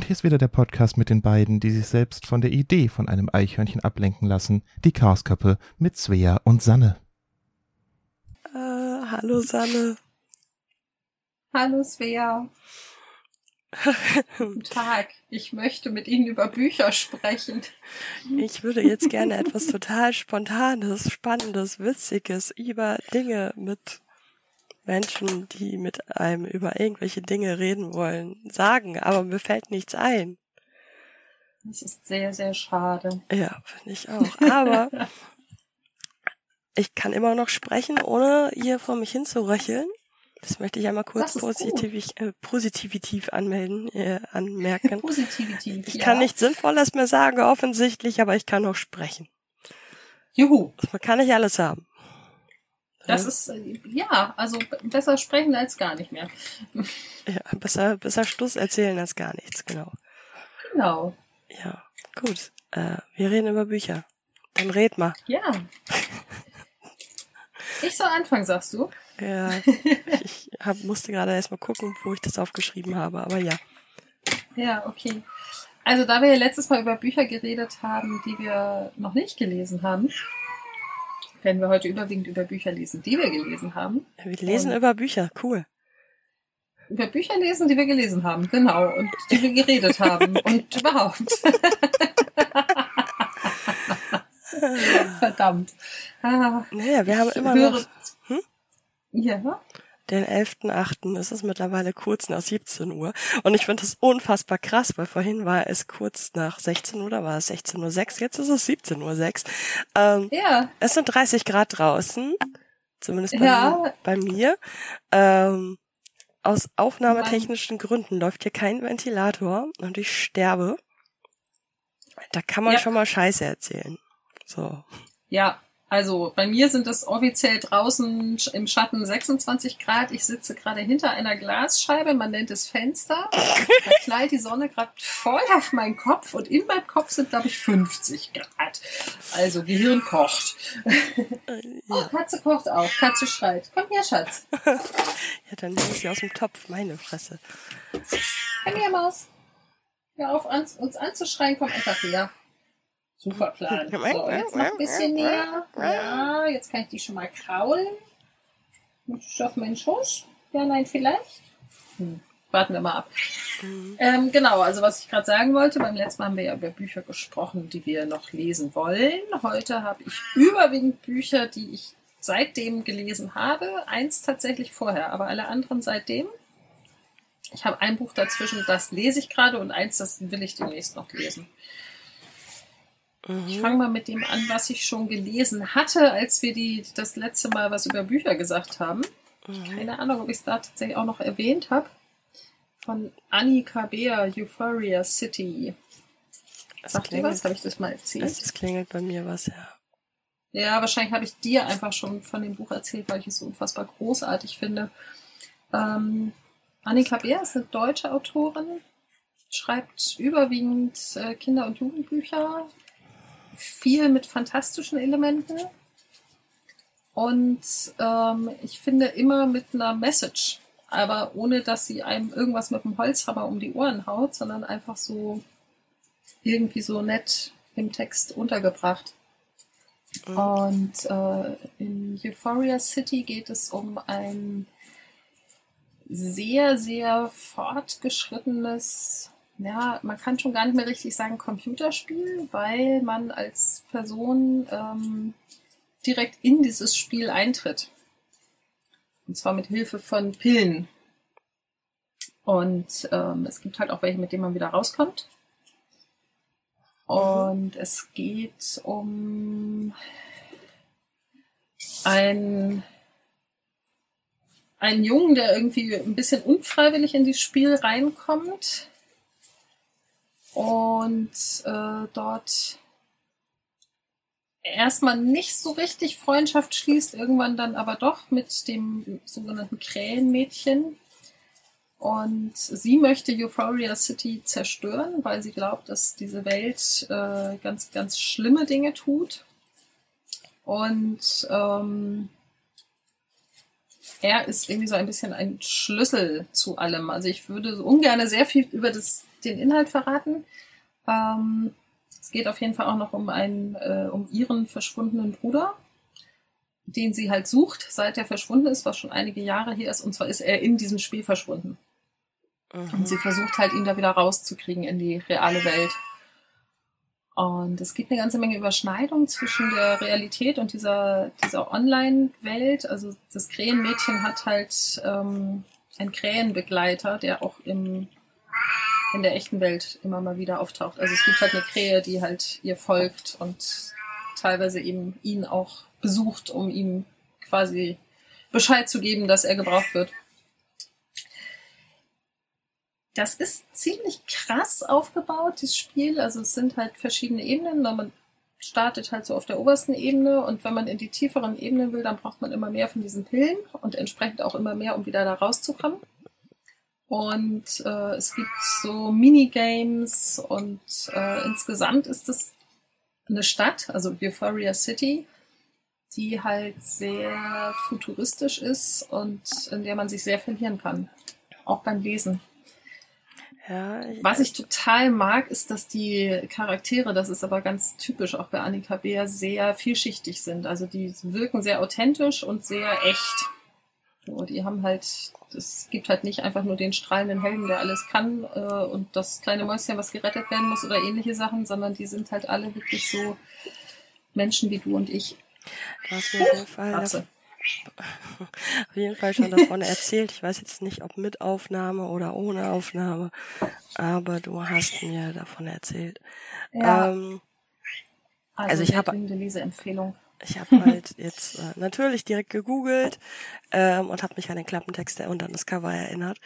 Und hier ist wieder der Podcast mit den beiden, die sich selbst von der Idee von einem Eichhörnchen ablenken lassen. Die Chaosköppe mit Svea und Sanne. Äh, hallo Sanne. Hallo Svea. Guten Tag. Ich möchte mit Ihnen über Bücher sprechen. Ich würde jetzt gerne etwas total Spontanes, Spannendes, Witziges über Dinge mit Menschen, die mit einem über irgendwelche Dinge reden wollen, sagen, aber mir fällt nichts ein. Das ist sehr, sehr schade. Ja, finde ich auch. Aber ich kann immer noch sprechen, ohne hier vor mich hinzuröcheln. Das möchte ich einmal kurz positiv, äh, positiv anmelden, äh, anmerken. Positiv, ich ja. kann nichts Sinnvolles mehr sagen, offensichtlich, aber ich kann auch sprechen. Juhu. Man kann nicht alles haben. Das ist, ja, also besser sprechen als gar nicht mehr. Ja, besser, besser Schluss erzählen als gar nichts, genau. Genau. Ja, gut. Äh, wir reden über Bücher. Dann red mal. Ja. Ich soll anfangen, sagst du? Ja, ich hab, musste gerade erstmal gucken, wo ich das aufgeschrieben habe, aber ja. Ja, okay. Also da wir ja letztes Mal über Bücher geredet haben, die wir noch nicht gelesen haben, werden wir heute überwiegend über Bücher lesen, die wir gelesen haben. Wir lesen und über Bücher, cool. Über Bücher lesen, die wir gelesen haben, genau. Und die wir geredet haben und überhaupt. Verdammt. Ah, naja, wir haben immer höre, noch... Hm? Ja den 11.8. Es ist mittlerweile kurz nach 17 Uhr. Und ich finde das unfassbar krass, weil vorhin war es kurz nach 16 Uhr, da war es 16.06 Uhr, jetzt ist es 17.06 Uhr. Ähm, ja. Es sind 30 Grad draußen, zumindest bei, ja. mir, bei mir. Ähm, aus aufnahmetechnischen Gründen läuft hier kein Ventilator und ich sterbe. Da kann man ja. schon mal Scheiße erzählen. So. Ja, also bei mir sind es offiziell draußen im Schatten 26 Grad. Ich sitze gerade hinter einer Glasscheibe, man nennt es Fenster. Da knallt die Sonne gerade voll auf meinen Kopf und in meinem Kopf sind, glaube ich, 50 Grad. Also Gehirn kocht. Oh, Katze kocht auch. Katze schreit. Komm her, Schatz. ja, dann ich sie aus dem Topf. Meine Fresse. Komm her, Maus. Hör auf, uns anzuschreien. Komm einfach her. Super Plan. So, jetzt noch ein bisschen näher. Ja, jetzt kann ich die schon mal kraulen. Du auf meinen Schoß? Ja, nein, vielleicht? Hm. Warten wir mal ab. Mhm. Ähm, genau, also was ich gerade sagen wollte, beim letzten Mal haben wir ja über Bücher gesprochen, die wir noch lesen wollen. Heute habe ich überwiegend Bücher, die ich seitdem gelesen habe. Eins tatsächlich vorher, aber alle anderen seitdem. Ich habe ein Buch dazwischen, das lese ich gerade und eins, das will ich demnächst noch lesen. Mhm. Ich fange mal mit dem an, was ich schon gelesen hatte, als wir die, das letzte Mal was über Bücher gesagt haben. Mhm. Keine Ahnung, ob ich es da tatsächlich auch noch erwähnt habe. Von Annika Beer, Euphoria City. Das Sagt ihr was? Habe ich das mal erzählt? Das klingelt bei mir was, ja. Ja, wahrscheinlich habe ich dir einfach schon von dem Buch erzählt, weil ich es so unfassbar großartig finde. Ähm, Annika Beer ist eine deutsche Autorin, schreibt überwiegend äh, Kinder- und Jugendbücher, viel mit fantastischen Elementen und ähm, ich finde immer mit einer Message, aber ohne dass sie einem irgendwas mit dem Holzhammer um die Ohren haut, sondern einfach so irgendwie so nett im Text untergebracht. Mhm. Und äh, in Euphoria City geht es um ein sehr, sehr fortgeschrittenes ja, man kann schon gar nicht mehr richtig sagen Computerspiel, weil man als Person ähm, direkt in dieses Spiel eintritt. Und zwar mit Hilfe von Pillen. Und ähm, es gibt halt auch welche, mit denen man wieder rauskommt. Und es geht um ein einen Jungen, der irgendwie ein bisschen unfreiwillig in dieses Spiel reinkommt und äh, dort erstmal nicht so richtig Freundschaft schließt, irgendwann dann aber doch mit dem sogenannten Krähenmädchen. Und sie möchte Euphoria City zerstören, weil sie glaubt, dass diese Welt äh, ganz, ganz schlimme Dinge tut. Und ähm, er ist irgendwie so ein bisschen ein Schlüssel zu allem. Also ich würde so ungern sehr viel über das, den Inhalt verraten. Ähm, es geht auf jeden Fall auch noch um einen, äh, um ihren verschwundenen Bruder, den sie halt sucht, seit er verschwunden ist, was schon einige Jahre hier ist. Und zwar ist er in diesem Spiel verschwunden. Mhm. Und sie versucht halt, ihn da wieder rauszukriegen in die reale Welt. Und es gibt eine ganze Menge Überschneidung zwischen der Realität und dieser, dieser Online-Welt. Also das Krähenmädchen hat halt ähm, einen Krähenbegleiter, der auch im, in der echten Welt immer mal wieder auftaucht. Also es gibt halt eine Krähe, die halt ihr folgt und teilweise eben ihn auch besucht, um ihm quasi Bescheid zu geben, dass er gebraucht wird. Das ist ziemlich krass aufgebaut, das Spiel. Also es sind halt verschiedene Ebenen. Man startet halt so auf der obersten Ebene und wenn man in die tieferen Ebenen will, dann braucht man immer mehr von diesen Pillen und entsprechend auch immer mehr, um wieder da rauszukommen. Und äh, es gibt so Minigames und äh, insgesamt ist es eine Stadt, also Euphoria City, die halt sehr futuristisch ist und in der man sich sehr verlieren kann. Auch beim Lesen. Ja, Was ich total mag, ist, dass die Charaktere, das ist aber ganz typisch auch bei Annika Beer, sehr vielschichtig sind. Also die wirken sehr authentisch und sehr echt. So, die haben halt, es gibt halt nicht einfach nur den strahlenden Helden, der alles kann äh, und das kleine Mäuschen, was gerettet werden muss oder ähnliche Sachen, sondern die sind halt alle wirklich so Menschen wie du und ich. Du hast mir jeden Fall auf jeden Fall schon davon erzählt. Ich weiß jetzt nicht, ob mit Aufnahme oder ohne Aufnahme, aber du hast mir davon erzählt. Ja. Ähm, also, also ich habe Leseempfehlung. Ich habe halt jetzt äh, natürlich direkt gegoogelt ähm, und habe mich an den Klappentext und an das Cover erinnert.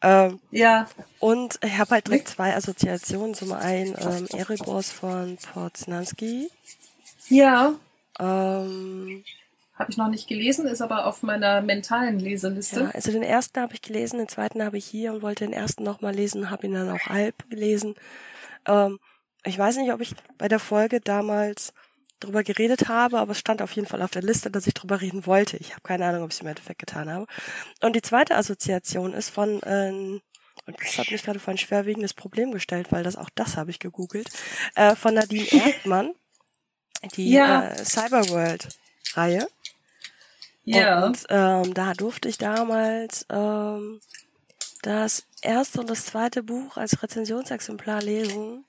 Ähm, ja. Und ich habe halt direkt zwei Assoziationen. Zum einen ähm, Erebos von Porznanski. Ja. Ähm, habe ich noch nicht gelesen, ist aber auf meiner mentalen Leseliste. Ja, also den ersten habe ich gelesen, den zweiten habe ich hier und wollte den ersten nochmal lesen, habe ihn dann auch halb gelesen. Ähm, ich weiß nicht, ob ich bei der Folge damals drüber geredet habe, aber es stand auf jeden Fall auf der Liste, dass ich drüber reden wollte. Ich habe keine Ahnung, ob ich es im Endeffekt getan habe. Und die zweite Assoziation ist von, ähm, und das hat mich gerade vor ein schwerwiegendes Problem gestellt, weil das auch das habe ich gegoogelt, äh, von Nadine Erdmann, die ja. äh, Cyberworld-Reihe. Ja. Und ähm, da durfte ich damals ähm, das erste und das zweite Buch als Rezensionsexemplar lesen.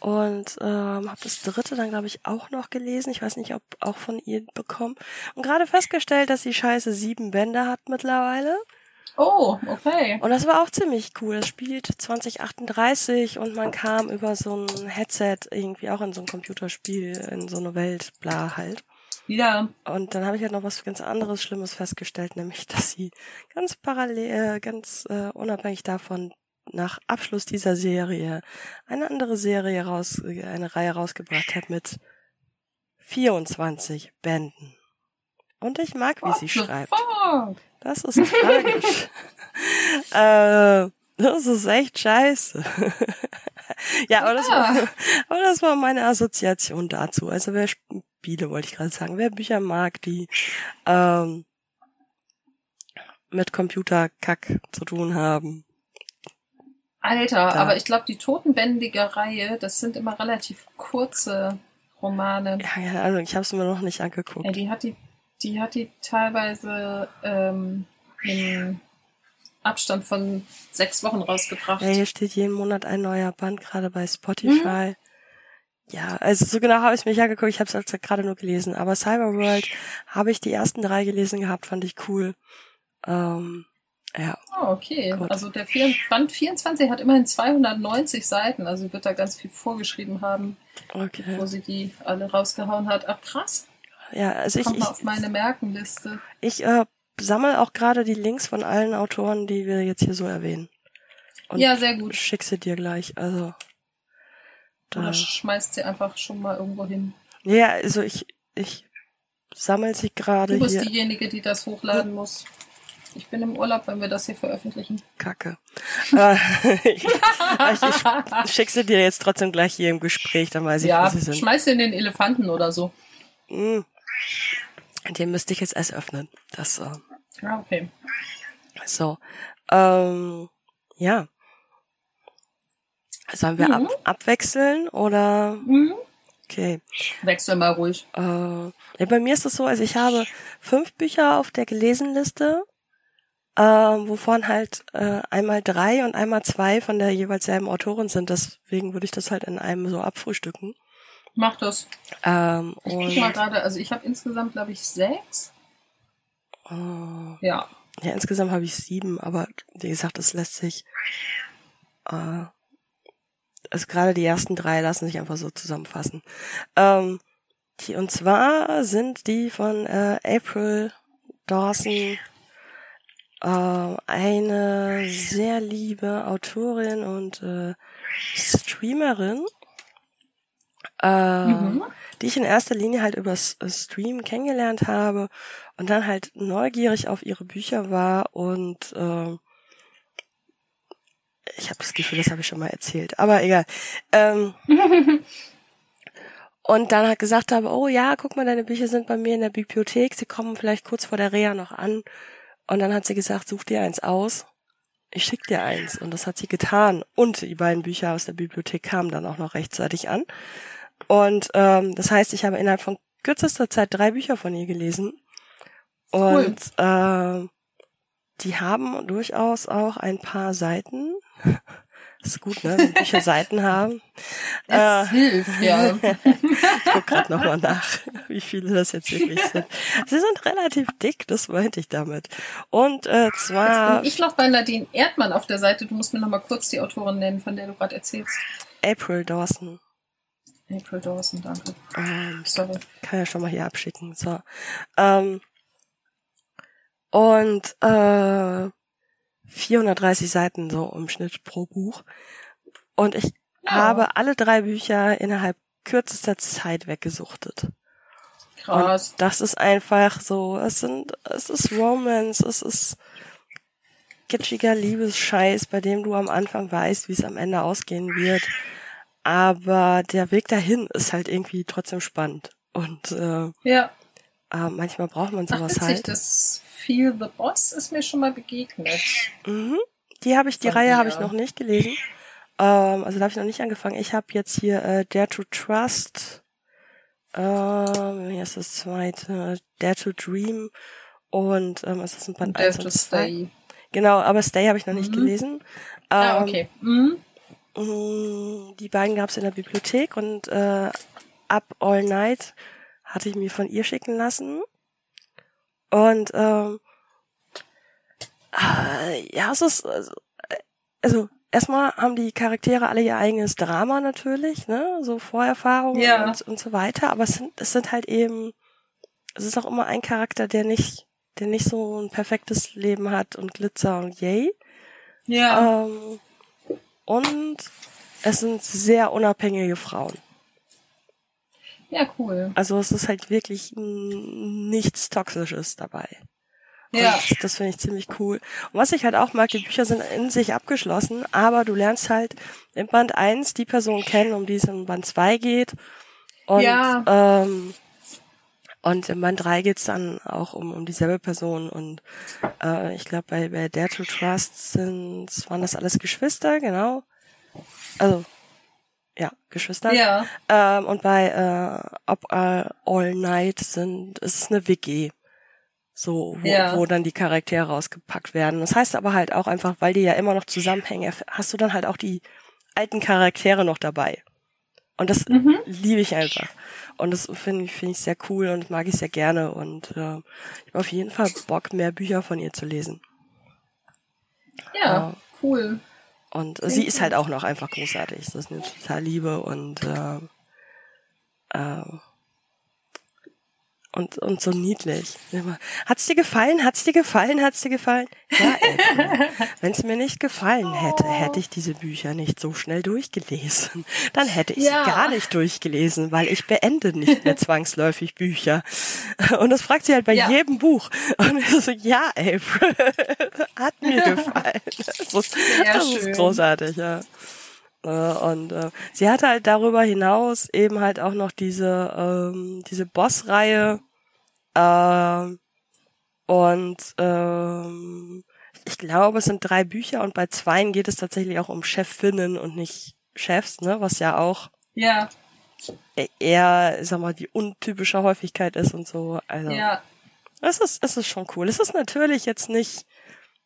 Und ähm, habe das dritte dann, glaube ich, auch noch gelesen. Ich weiß nicht, ob auch von ihr bekommen. Und gerade festgestellt, dass die Scheiße sieben Bände hat mittlerweile. Oh, okay. Und das war auch ziemlich cool. Es spielt 2038 und man kam über so ein Headset irgendwie auch in so ein Computerspiel, in so eine Welt, bla halt. Ja. Und dann habe ich halt noch was ganz anderes Schlimmes festgestellt, nämlich, dass sie ganz parallel, äh, ganz äh, unabhängig davon nach Abschluss dieser Serie eine andere Serie raus, eine Reihe rausgebracht hat mit 24 Bänden. Und ich mag, wie What sie schreibt. Fuck? Das ist tragisch. äh, das ist echt scheiße. ja, aber, ja. Das war, aber das war meine Assoziation dazu. Also wer Spiele, wollte ich gerade sagen. Wer Bücher mag, die ähm, mit Computerkack zu tun haben. Alter, da. aber ich glaube, die totenbändige Reihe, das sind immer relativ kurze Romane. Ja, ja, also ich habe es mir noch nicht angeguckt. Ja, die hat die, die hat die teilweise ähm, im Abstand von sechs Wochen rausgebracht. Ja, hier steht jeden Monat ein neuer Band, gerade bei Spotify. Mhm. Ja, also so genau habe ich mich ja geguckt, ich habe es also gerade nur gelesen. Aber Cyberworld habe ich die ersten drei gelesen gehabt, fand ich cool. Ähm, ja. Oh, okay. Gut. Also der Band 24 hat immerhin 290 Seiten, also wird da ganz viel vorgeschrieben haben, okay. bevor sie die alle rausgehauen hat. Ach krass. Ja, also Kommt ich, ich auf meine Merkenliste. Ich äh, sammle auch gerade die Links von allen Autoren, die wir jetzt hier so erwähnen. Und ja, sehr gut. Schick sie dir gleich. Also oder schmeißt sie einfach schon mal irgendwo hin? Ja, also ich, ich sammle sie gerade. Du bist hier. diejenige, die das hochladen hm. muss. Ich bin im Urlaub, wenn wir das hier veröffentlichen. Kacke. Äh, ich, ich schick sie dir jetzt trotzdem gleich hier im Gespräch, dann weiß ich, ja, wo sie sind. schmeiß sie in den Elefanten oder so. Mm. Den müsste ich jetzt erst öffnen. Das, äh, Ah, okay. So. Ähm, ja. Sollen wir mhm. ab, abwechseln oder? Mhm. Okay. Wechsel mal ruhig. Äh, ja, bei mir ist es so, also ich habe fünf Bücher auf der Gelesenliste, äh, wovon halt äh, einmal drei und einmal zwei von der jeweils selben Autorin sind. Deswegen würde ich das halt in einem so abfrühstücken. Mach das. Ähm, ich guck mal gerade, also ich habe insgesamt, glaube ich, sechs. Uh, ja. Ja, insgesamt habe ich sieben, aber wie gesagt, das lässt sich. Äh, also gerade die ersten drei lassen sich einfach so zusammenfassen. Ähm, die, und zwar sind die von äh, April Dawson äh, eine sehr liebe Autorin und äh, Streamerin, äh, mhm. die ich in erster Linie halt übers Stream kennengelernt habe und dann halt neugierig auf ihre Bücher war und äh, ich habe das Gefühl, das habe ich schon mal erzählt, aber egal. Ähm, und dann hat gesagt habe, oh ja, guck mal, deine Bücher sind bei mir in der Bibliothek, sie kommen vielleicht kurz vor der Reha noch an. Und dann hat sie gesagt, such dir eins aus. Ich schick dir eins. Und das hat sie getan. Und die beiden Bücher aus der Bibliothek kamen dann auch noch rechtzeitig an. Und ähm, das heißt, ich habe innerhalb von kürzester Zeit drei Bücher von ihr gelesen. Und cool. äh, die haben durchaus auch ein paar Seiten. Das ist gut, ne? Wenn Bücher Seiten haben. Das äh, hilft, ja. ich guck gerade nochmal nach, wie viele das jetzt wirklich sind. Sie sind relativ dick, das meinte ich damit. Und äh, zwar... ich noch bei Nadine Erdmann auf der Seite. Du musst mir nochmal kurz die Autorin nennen, von der du gerade erzählst. April Dawson. April Dawson, danke. Ähm, Sorry. Kann ja schon mal hier abschicken. So. Ähm, und äh, 430 Seiten so im Schnitt pro Buch. Und ich ja. habe alle drei Bücher innerhalb kürzester Zeit weggesuchtet. Krass. Und das ist einfach so, es sind, es ist Romance, es ist kitschiger Liebesscheiß, bei dem du am Anfang weißt, wie es am Ende ausgehen wird. Aber der Weg dahin ist halt irgendwie trotzdem spannend. Und äh, ja. äh, manchmal braucht man sowas Ach, halt. Das Feel the Boss ist mir schon mal begegnet. Mhm. Die habe ich, die Von Reihe habe ich noch nicht gelesen. Ähm, also da habe ich noch nicht angefangen. Ich habe jetzt hier äh, Dare to Trust. Ähm, hier ist das zweite. Dare to Dream. Und ähm, es ist ein Band 1 und 2. Genau, aber Stay habe ich noch mhm. nicht gelesen. Ah, ähm, ah, okay. Mhm. Die beiden gab es in der Bibliothek und äh, Up All Night hatte ich mir von ihr schicken lassen. Und ähm, äh, ja, es ist also, also erstmal haben die Charaktere alle ihr eigenes Drama natürlich, ne, so Vorerfahrungen ja. und, und so weiter. Aber es sind es sind halt eben, es ist auch immer ein Charakter, der nicht der nicht so ein perfektes Leben hat und Glitzer und yay. Ja. Ähm, und es sind sehr unabhängige Frauen. Ja, cool. Also es ist halt wirklich nichts Toxisches dabei. Ja. Und das finde ich ziemlich cool. Und was ich halt auch mag, die Bücher sind in sich abgeschlossen, aber du lernst halt in Band 1 die Person kennen, um die es in Band 2 geht. Und, ja. ähm, und in Band 3 geht's dann auch um, um dieselbe Person. Und äh, ich glaube, bei, bei Dare to Trust sind, waren das alles Geschwister, genau. Also ja, Geschwister. Ja. Ähm, und bei äh, Up All Night sind ist es eine WG. So, wo, ja. wo dann die Charaktere rausgepackt werden. Das heißt aber halt auch einfach, weil die ja immer noch zusammenhängen, hast du dann halt auch die alten Charaktere noch dabei. Und das mhm. liebe ich einfach. Und das finde ich, finde ich sehr cool und mag ich sehr gerne. Und äh, ich habe auf jeden Fall Bock, mehr Bücher von ihr zu lesen. Ja, äh, cool. Und Klingt sie ist halt auch noch einfach großartig. Das ist eine total Liebe und äh, äh, und, und so niedlich. Hat's dir gefallen? Hat's dir gefallen? Hat's dir gefallen? Ja, Wenn es mir nicht gefallen hätte, hätte ich diese Bücher nicht so schnell durchgelesen. Dann hätte ich ja. sie gar nicht durchgelesen, weil ich beende nicht mehr zwangsläufig Bücher. Und das fragt sie halt bei ja. jedem Buch. Und ich so, ja, April, hat mir gefallen. Das ist, das ist großartig, ja. Äh, und äh, sie hatte halt darüber hinaus eben halt auch noch diese ähm, diese Boss-Reihe, äh, Und ähm, ich glaube, es sind drei Bücher und bei zweien geht es tatsächlich auch um Chefinnen und nicht Chefs, ne? Was ja auch ja. eher, sag mal, die untypische Häufigkeit ist und so. Also, ja. Es ist, es ist schon cool. Es ist natürlich jetzt nicht,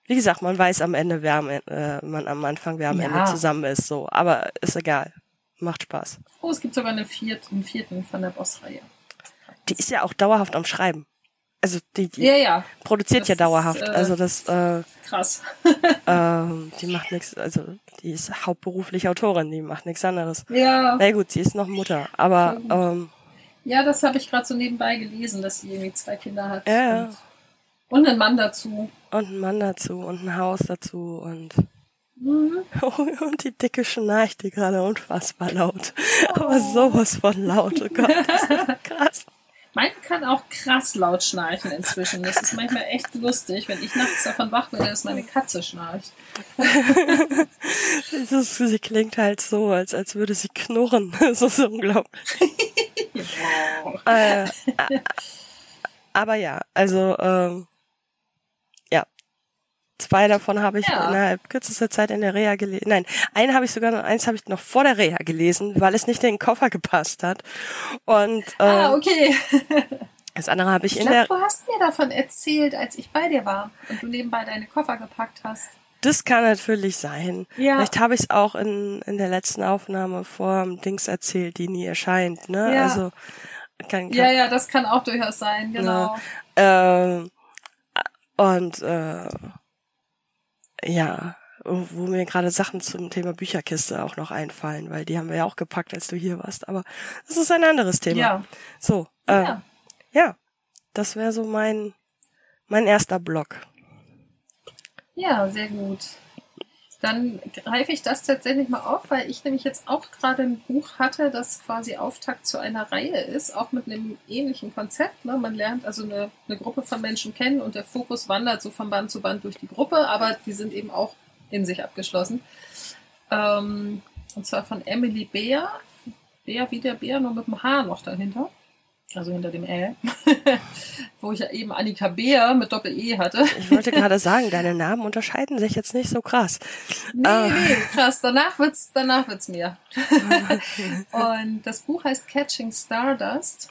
wie gesagt, man weiß am Ende, wer am, äh, man am Anfang, wer am ja. Ende zusammen ist, so. Aber ist egal. Macht Spaß. Oh, es gibt sogar eine viert, einen vierten von der Bossreihe. Die ist ja auch dauerhaft am Schreiben. Also die, die ja, ja. produziert das ja dauerhaft. Ist, äh, also das äh, krass. ähm, die macht nichts, also die ist hauptberuflich Autorin, die macht nichts anderes. Ja. Na gut, sie ist noch Mutter, aber ähm, ja, das habe ich gerade so nebenbei gelesen, dass sie irgendwie zwei Kinder hat. Ja. Und, und einen Mann dazu. Und einen Mann dazu und ein Haus dazu und Mhm. Und die Dicke schnarcht die gerade unfassbar laut. Oh. Aber sowas von laut. Oh Gott, das ist krass. Meine kann auch krass laut schnarchen inzwischen. Das ist manchmal echt lustig, wenn ich nachts davon wach bin, dass meine Katze schnarcht. ist, sie klingt halt so, als, als würde sie knurren. Das ist unglaublich. wow. äh, aber ja, also ähm, Zwei davon habe ich ja. innerhalb kürzester Zeit in der Reha gelesen. Nein, einen habe ich sogar noch, eins habe ich noch vor der Reha gelesen, weil es nicht in den Koffer gepasst hat. Und ähm, ah, okay. das andere habe ich, ich in glaub, der. Du hast mir davon erzählt, als ich bei dir war und du nebenbei deine Koffer gepackt hast. Das kann natürlich sein. Ja. Vielleicht habe ich es auch in, in der letzten Aufnahme vor Dings erzählt, die nie erscheint. Ne? Ja. Also kann, kann, ja, ja, das kann auch durchaus sein, genau. Ja. Ähm, und äh, ja, wo mir gerade Sachen zum Thema Bücherkiste auch noch einfallen, weil die haben wir ja auch gepackt, als du hier warst. Aber das ist ein anderes Thema. Ja. So, äh, ja. ja, das wäre so mein mein erster Block. Ja, sehr gut. Dann greife ich das tatsächlich mal auf, weil ich nämlich jetzt auch gerade ein Buch hatte, das quasi Auftakt zu einer Reihe ist, auch mit einem ähnlichen Konzept. Ne? Man lernt also eine, eine Gruppe von Menschen kennen und der Fokus wandert so von Band zu Band durch die Gruppe, aber die sind eben auch in sich abgeschlossen. Ähm, und zwar von Emily Beer. Beer wie der Bär, nur mit dem Haar noch dahinter also hinter dem L, wo ich ja eben Annika Beer mit Doppel-E hatte. Ich wollte gerade sagen, deine Namen unterscheiden sich jetzt nicht so krass. Nee, ah. nee, krass, danach wird's, danach wird's mir. und das Buch heißt Catching Stardust,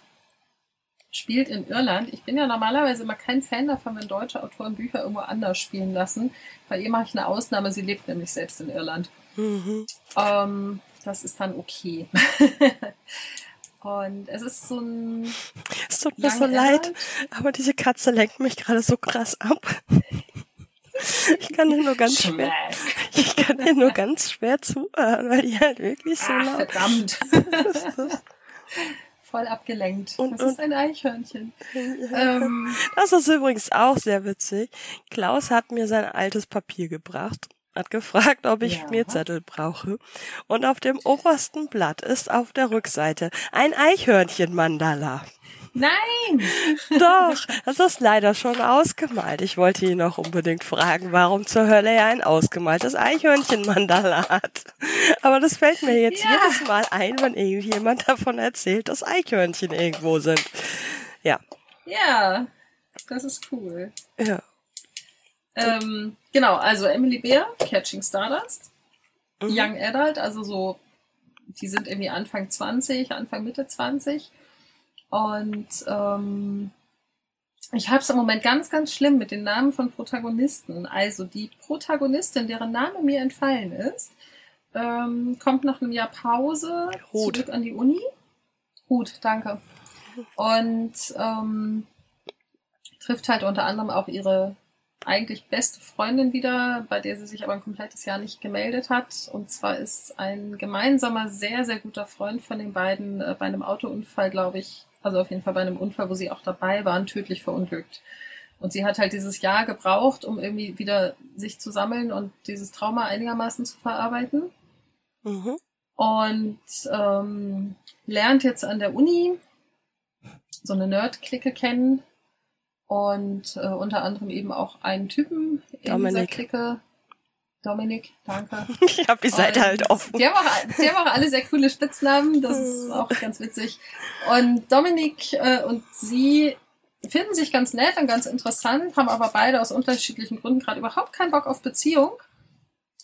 spielt in Irland. Ich bin ja normalerweise immer kein Fan davon, wenn deutsche Autoren Bücher irgendwo anders spielen lassen. Bei ihr mache ich eine Ausnahme, sie lebt nämlich selbst in Irland. Mhm. Ähm, das ist dann okay. Und es ist so ein. Es tut mir so leid, aber diese Katze lenkt mich gerade so krass ab. Ich kann dir nur ganz schwer. Ich kann dir nur ganz schwer zuhören, weil die halt wirklich so Ach, laut. Verdammt. Voll abgelenkt. Und, das ist ein Eichhörnchen. ähm, das ist übrigens auch sehr witzig. Klaus hat mir sein altes Papier gebracht hat gefragt, ob ich ja. Schmierzettel brauche. Und auf dem obersten Blatt ist auf der Rückseite ein Eichhörnchen-Mandala. Nein! Doch, das ist leider schon ausgemalt. Ich wollte ihn noch unbedingt fragen, warum zur Hölle er ein ausgemaltes Eichhörnchen-Mandala hat. Aber das fällt mir jetzt ja. jedes Mal ein, wenn irgendjemand davon erzählt, dass Eichhörnchen irgendwo sind. Ja. Ja, das ist cool. Ja. Ähm, genau, also Emily Bear, Catching Stardust, mhm. Young Adult, also so, die sind irgendwie Anfang 20, Anfang Mitte 20. Und ähm, ich habe es im Moment ganz, ganz schlimm mit den Namen von Protagonisten. Also die Protagonistin, deren Name mir entfallen ist, ähm, kommt nach einem Jahr Pause Ruth. zurück an die Uni. Gut, danke. Und ähm, trifft halt unter anderem auch ihre eigentlich beste Freundin wieder, bei der sie sich aber ein komplettes Jahr nicht gemeldet hat. Und zwar ist ein gemeinsamer, sehr, sehr guter Freund von den beiden äh, bei einem Autounfall, glaube ich, also auf jeden Fall bei einem Unfall, wo sie auch dabei waren, tödlich verunglückt. Und sie hat halt dieses Jahr gebraucht, um irgendwie wieder sich zu sammeln und dieses Trauma einigermaßen zu verarbeiten. Mhm. Und ähm, lernt jetzt an der Uni so eine Nerd-Clique kennen, und äh, unter anderem eben auch einen Typen in Dominik. dieser Clique. Dominik, danke. ich habe die Seite halt offen. Die haben, auch, die haben auch alle sehr coole Spitznamen, das ist auch ganz witzig. Und Dominik äh, und sie finden sich ganz nett und ganz interessant, haben aber beide aus unterschiedlichen Gründen gerade überhaupt keinen Bock auf Beziehung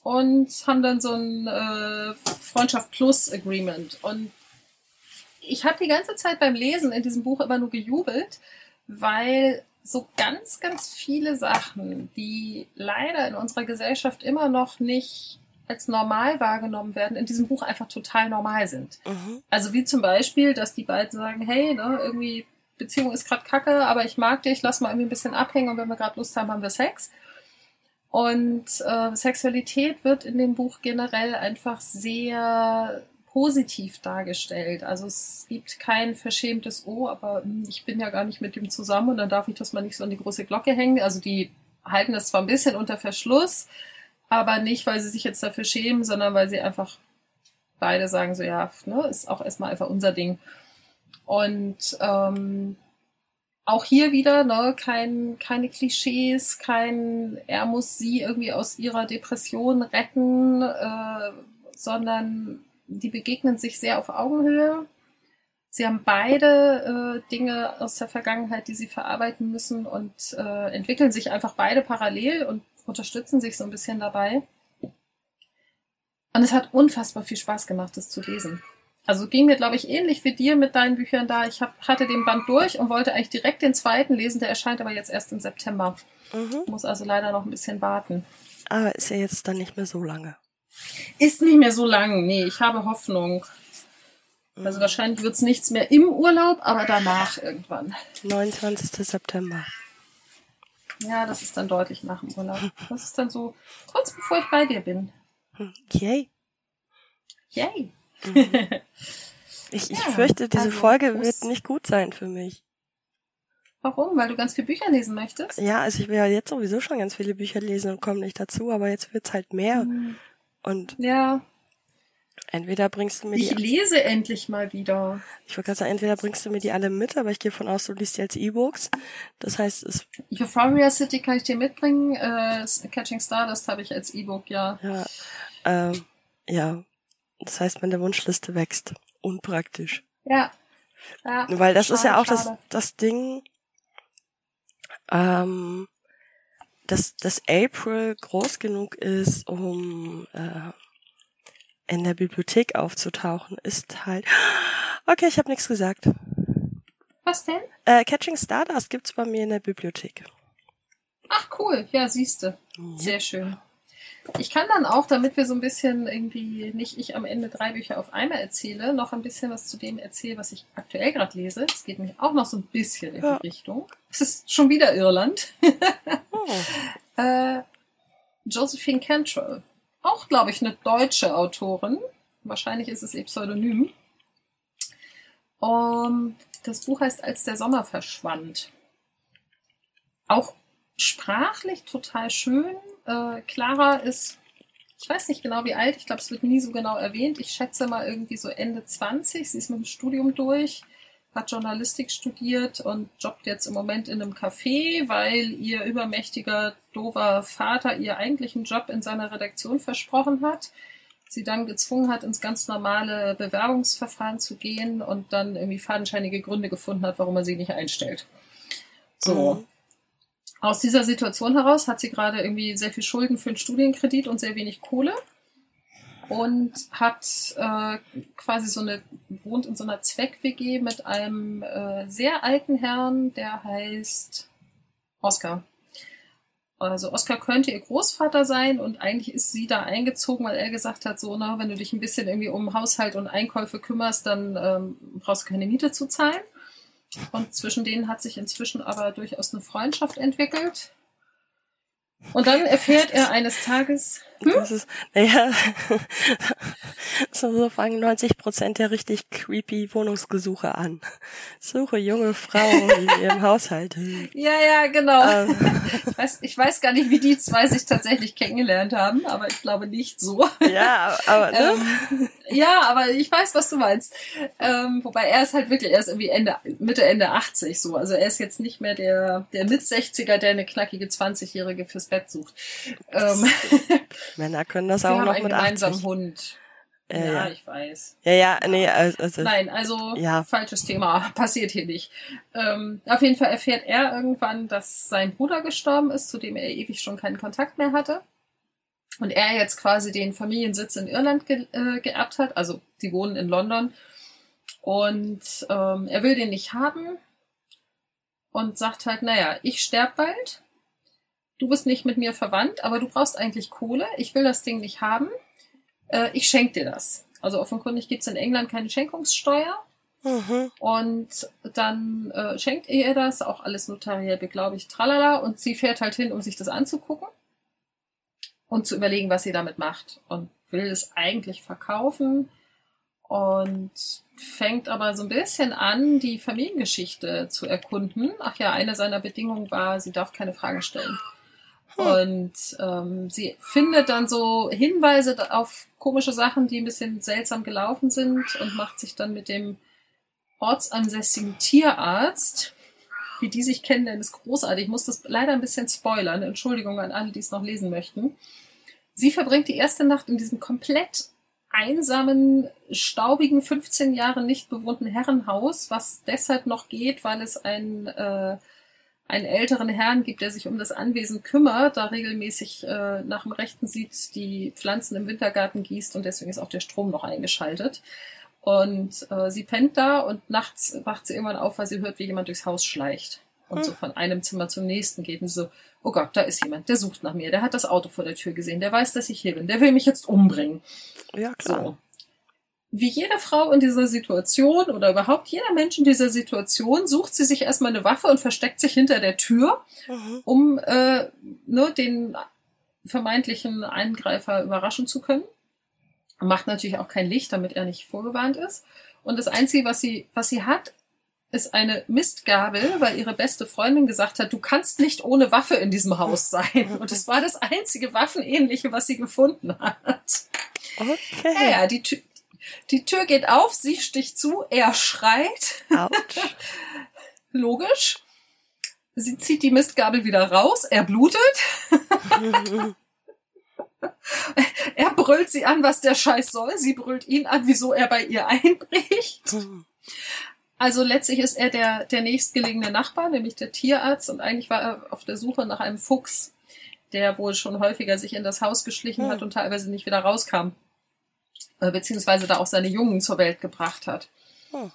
und haben dann so ein äh, Freundschaft Plus Agreement. Und ich habe die ganze Zeit beim Lesen in diesem Buch immer nur gejubelt, weil so ganz, ganz viele Sachen, die leider in unserer Gesellschaft immer noch nicht als normal wahrgenommen werden, in diesem Buch einfach total normal sind. Mhm. Also wie zum Beispiel, dass die beiden sagen, hey, ne, irgendwie Beziehung ist gerade kacke, aber ich mag dich, lass mal irgendwie ein bisschen abhängen und wenn wir gerade Lust haben, haben wir Sex. Und äh, Sexualität wird in dem Buch generell einfach sehr positiv dargestellt. Also es gibt kein verschämtes Oh, aber hm, ich bin ja gar nicht mit dem zusammen und dann darf ich das mal nicht so an die große Glocke hängen. Also die halten das zwar ein bisschen unter Verschluss, aber nicht, weil sie sich jetzt dafür schämen, sondern weil sie einfach beide sagen so, ja, ne, ist auch erstmal einfach unser Ding. Und ähm, auch hier wieder ne, kein, keine Klischees, kein er muss sie irgendwie aus ihrer Depression retten, äh, sondern die begegnen sich sehr auf Augenhöhe. Sie haben beide äh, Dinge aus der Vergangenheit, die sie verarbeiten müssen und äh, entwickeln sich einfach beide parallel und unterstützen sich so ein bisschen dabei. Und es hat unfassbar viel Spaß gemacht, das zu lesen. Also ging mir, glaube ich, ähnlich wie dir mit deinen Büchern da. Ich hab, hatte den Band durch und wollte eigentlich direkt den zweiten lesen. Der erscheint aber jetzt erst im September. Mhm. Muss also leider noch ein bisschen warten. Aber ist ja jetzt dann nicht mehr so lange. Ist nicht mehr so lang. Nee, ich habe Hoffnung. Mhm. Also wahrscheinlich wird es nichts mehr im Urlaub, aber danach irgendwann. 29. September. Ja, das ist dann deutlich nach dem Urlaub. Das ist dann so kurz bevor ich bei dir bin. Yay. Yay. Mhm. Ich, ich ja, fürchte, diese also, Folge wird nicht gut sein für mich. Warum? Weil du ganz viele Bücher lesen möchtest? Ja, also ich will ja jetzt sowieso schon ganz viele Bücher lesen und komme nicht dazu, aber jetzt wird's halt mehr. Mhm. Und ja. entweder bringst du mir ich die. Ich lese endlich mal wieder. Ich wollte gerade sagen, entweder bringst du mir die alle mit, aber ich gehe von aus, du liest die als E-Books. Das heißt, es. Euphoria City kann ich dir mitbringen. Äh, Catching Stardust habe ich als E-Book, ja. Ja. Ähm, ja. Das heißt, meine Wunschliste wächst. Unpraktisch. Ja. ja Weil das schade, ist ja auch das, das Ding, ähm, dass, dass April groß genug ist, um äh, in der Bibliothek aufzutauchen, ist halt. Okay, ich habe nichts gesagt. Was denn? Äh, Catching Stardust gibt's bei mir in der Bibliothek. Ach cool, ja, siehste. Sehr schön. Ich kann dann auch, damit wir so ein bisschen irgendwie nicht ich am Ende drei Bücher auf einmal erzähle, noch ein bisschen was zu dem erzählen, was ich aktuell gerade lese. Es geht nämlich auch noch so ein bisschen in ja. die Richtung. Es ist schon wieder Irland. oh. äh, Josephine Cantrell. Auch, glaube ich, eine deutsche Autorin. Wahrscheinlich ist es ihr Pseudonym. Um, das Buch heißt Als der Sommer verschwand. Auch sprachlich total schön, äh, Clara ist, ich weiß nicht genau wie alt, ich glaube, es wird nie so genau erwähnt. Ich schätze mal irgendwie so Ende 20. Sie ist mit dem Studium durch, hat Journalistik studiert und jobbt jetzt im Moment in einem Café, weil ihr übermächtiger, dover Vater ihr eigentlichen Job in seiner Redaktion versprochen hat sie dann gezwungen hat, ins ganz normale Bewerbungsverfahren zu gehen und dann irgendwie fadenscheinige Gründe gefunden hat, warum er sie nicht einstellt. So. Mhm. Aus dieser Situation heraus hat sie gerade irgendwie sehr viel Schulden für einen Studienkredit und sehr wenig Kohle und hat äh, quasi so eine, wohnt in so einer Zweck-WG mit einem äh, sehr alten Herrn, der heißt Oscar. Also Oscar könnte ihr Großvater sein und eigentlich ist sie da eingezogen, weil er gesagt hat, so, na, wenn du dich ein bisschen irgendwie um Haushalt und Einkäufe kümmerst, dann ähm, brauchst du keine Miete zu zahlen. Und zwischen denen hat sich inzwischen aber durchaus eine Freundschaft entwickelt. Und dann erfährt er eines Tages. Hm? Das ist, naja, so fangen 90 Prozent der richtig creepy Wohnungsgesuche an. Suche junge Frauen in ihrem Haushalt. Ja, ja, genau. Ähm. Ich, weiß, ich weiß gar nicht, wie die zwei sich tatsächlich kennengelernt haben, aber ich glaube nicht so. Ja, aber, ne? ähm, ja, aber ich weiß, was du meinst. Ähm, wobei er ist halt wirklich, er ist irgendwie Ende, Mitte, Ende 80 so. Also er ist jetzt nicht mehr der, der Mit-60er, der eine knackige 20-Jährige fürs Bett sucht. Ähm, Männer können das auch noch mit 80. Hund. Ja, ja, ich weiß. Ja, ja, nee, also. Nein, also ja. falsches Thema, passiert hier nicht. Ähm, auf jeden Fall erfährt er irgendwann, dass sein Bruder gestorben ist, zu dem er ewig schon keinen Kontakt mehr hatte. Und er jetzt quasi den Familiensitz in Irland ge äh, geerbt hat. Also die wohnen in London. Und ähm, er will den nicht haben und sagt halt, naja, ich sterb bald. Du bist nicht mit mir verwandt, aber du brauchst eigentlich Kohle. Ich will das Ding nicht haben äh, ich schenke dir das. Also offenkundig gibt es in England keine Schenkungssteuer. Mhm. Und dann äh, schenkt er ihr das, auch alles notariell beglaubigt, tralala, und sie fährt halt hin, um sich das anzugucken und zu überlegen, was sie damit macht. Und will es eigentlich verkaufen und fängt aber so ein bisschen an, die Familiengeschichte zu erkunden. Ach ja, eine seiner Bedingungen war, sie darf keine Fragen stellen. Und ähm, sie findet dann so Hinweise auf komische Sachen, die ein bisschen seltsam gelaufen sind und macht sich dann mit dem ortsansässigen Tierarzt, wie die sich kennenlernen, ist großartig. Ich muss das leider ein bisschen spoilern. Entschuldigung an alle, die es noch lesen möchten. Sie verbringt die erste Nacht in diesem komplett einsamen, staubigen, 15 Jahre nicht bewohnten Herrenhaus, was deshalb noch geht, weil es ein äh, einen älteren Herrn gibt, der sich um das Anwesen kümmert, da regelmäßig äh, nach dem Rechten sieht, die Pflanzen im Wintergarten gießt und deswegen ist auch der Strom noch eingeschaltet. Und äh, sie pennt da und nachts wacht sie irgendwann auf, weil sie hört, wie jemand durchs Haus schleicht. Und hm. so von einem Zimmer zum nächsten geht und so, oh Gott, da ist jemand, der sucht nach mir, der hat das Auto vor der Tür gesehen, der weiß, dass ich hier bin, der will mich jetzt umbringen. Ja, klar. So wie jede Frau in dieser Situation oder überhaupt jeder Mensch in dieser Situation sucht sie sich erstmal eine Waffe und versteckt sich hinter der Tür, mhm. um äh, nur ne, den vermeintlichen Eingreifer überraschen zu können. Macht natürlich auch kein Licht, damit er nicht vorgewarnt ist. Und das Einzige, was sie, was sie hat, ist eine Mistgabel, weil ihre beste Freundin gesagt hat, du kannst nicht ohne Waffe in diesem Haus sein. Und das war das einzige Waffenähnliche, was sie gefunden hat. Okay. Ja, die, die Tür geht auf, sie sticht zu, er schreit. Logisch. Sie zieht die Mistgabel wieder raus, er blutet. er brüllt sie an, was der Scheiß soll. Sie brüllt ihn an, wieso er bei ihr einbricht. Also letztlich ist er der, der nächstgelegene Nachbar, nämlich der Tierarzt. Und eigentlich war er auf der Suche nach einem Fuchs, der wohl schon häufiger sich in das Haus geschlichen hat und teilweise nicht wieder rauskam. Äh, beziehungsweise da auch seine Jungen zur Welt gebracht hat. Oh.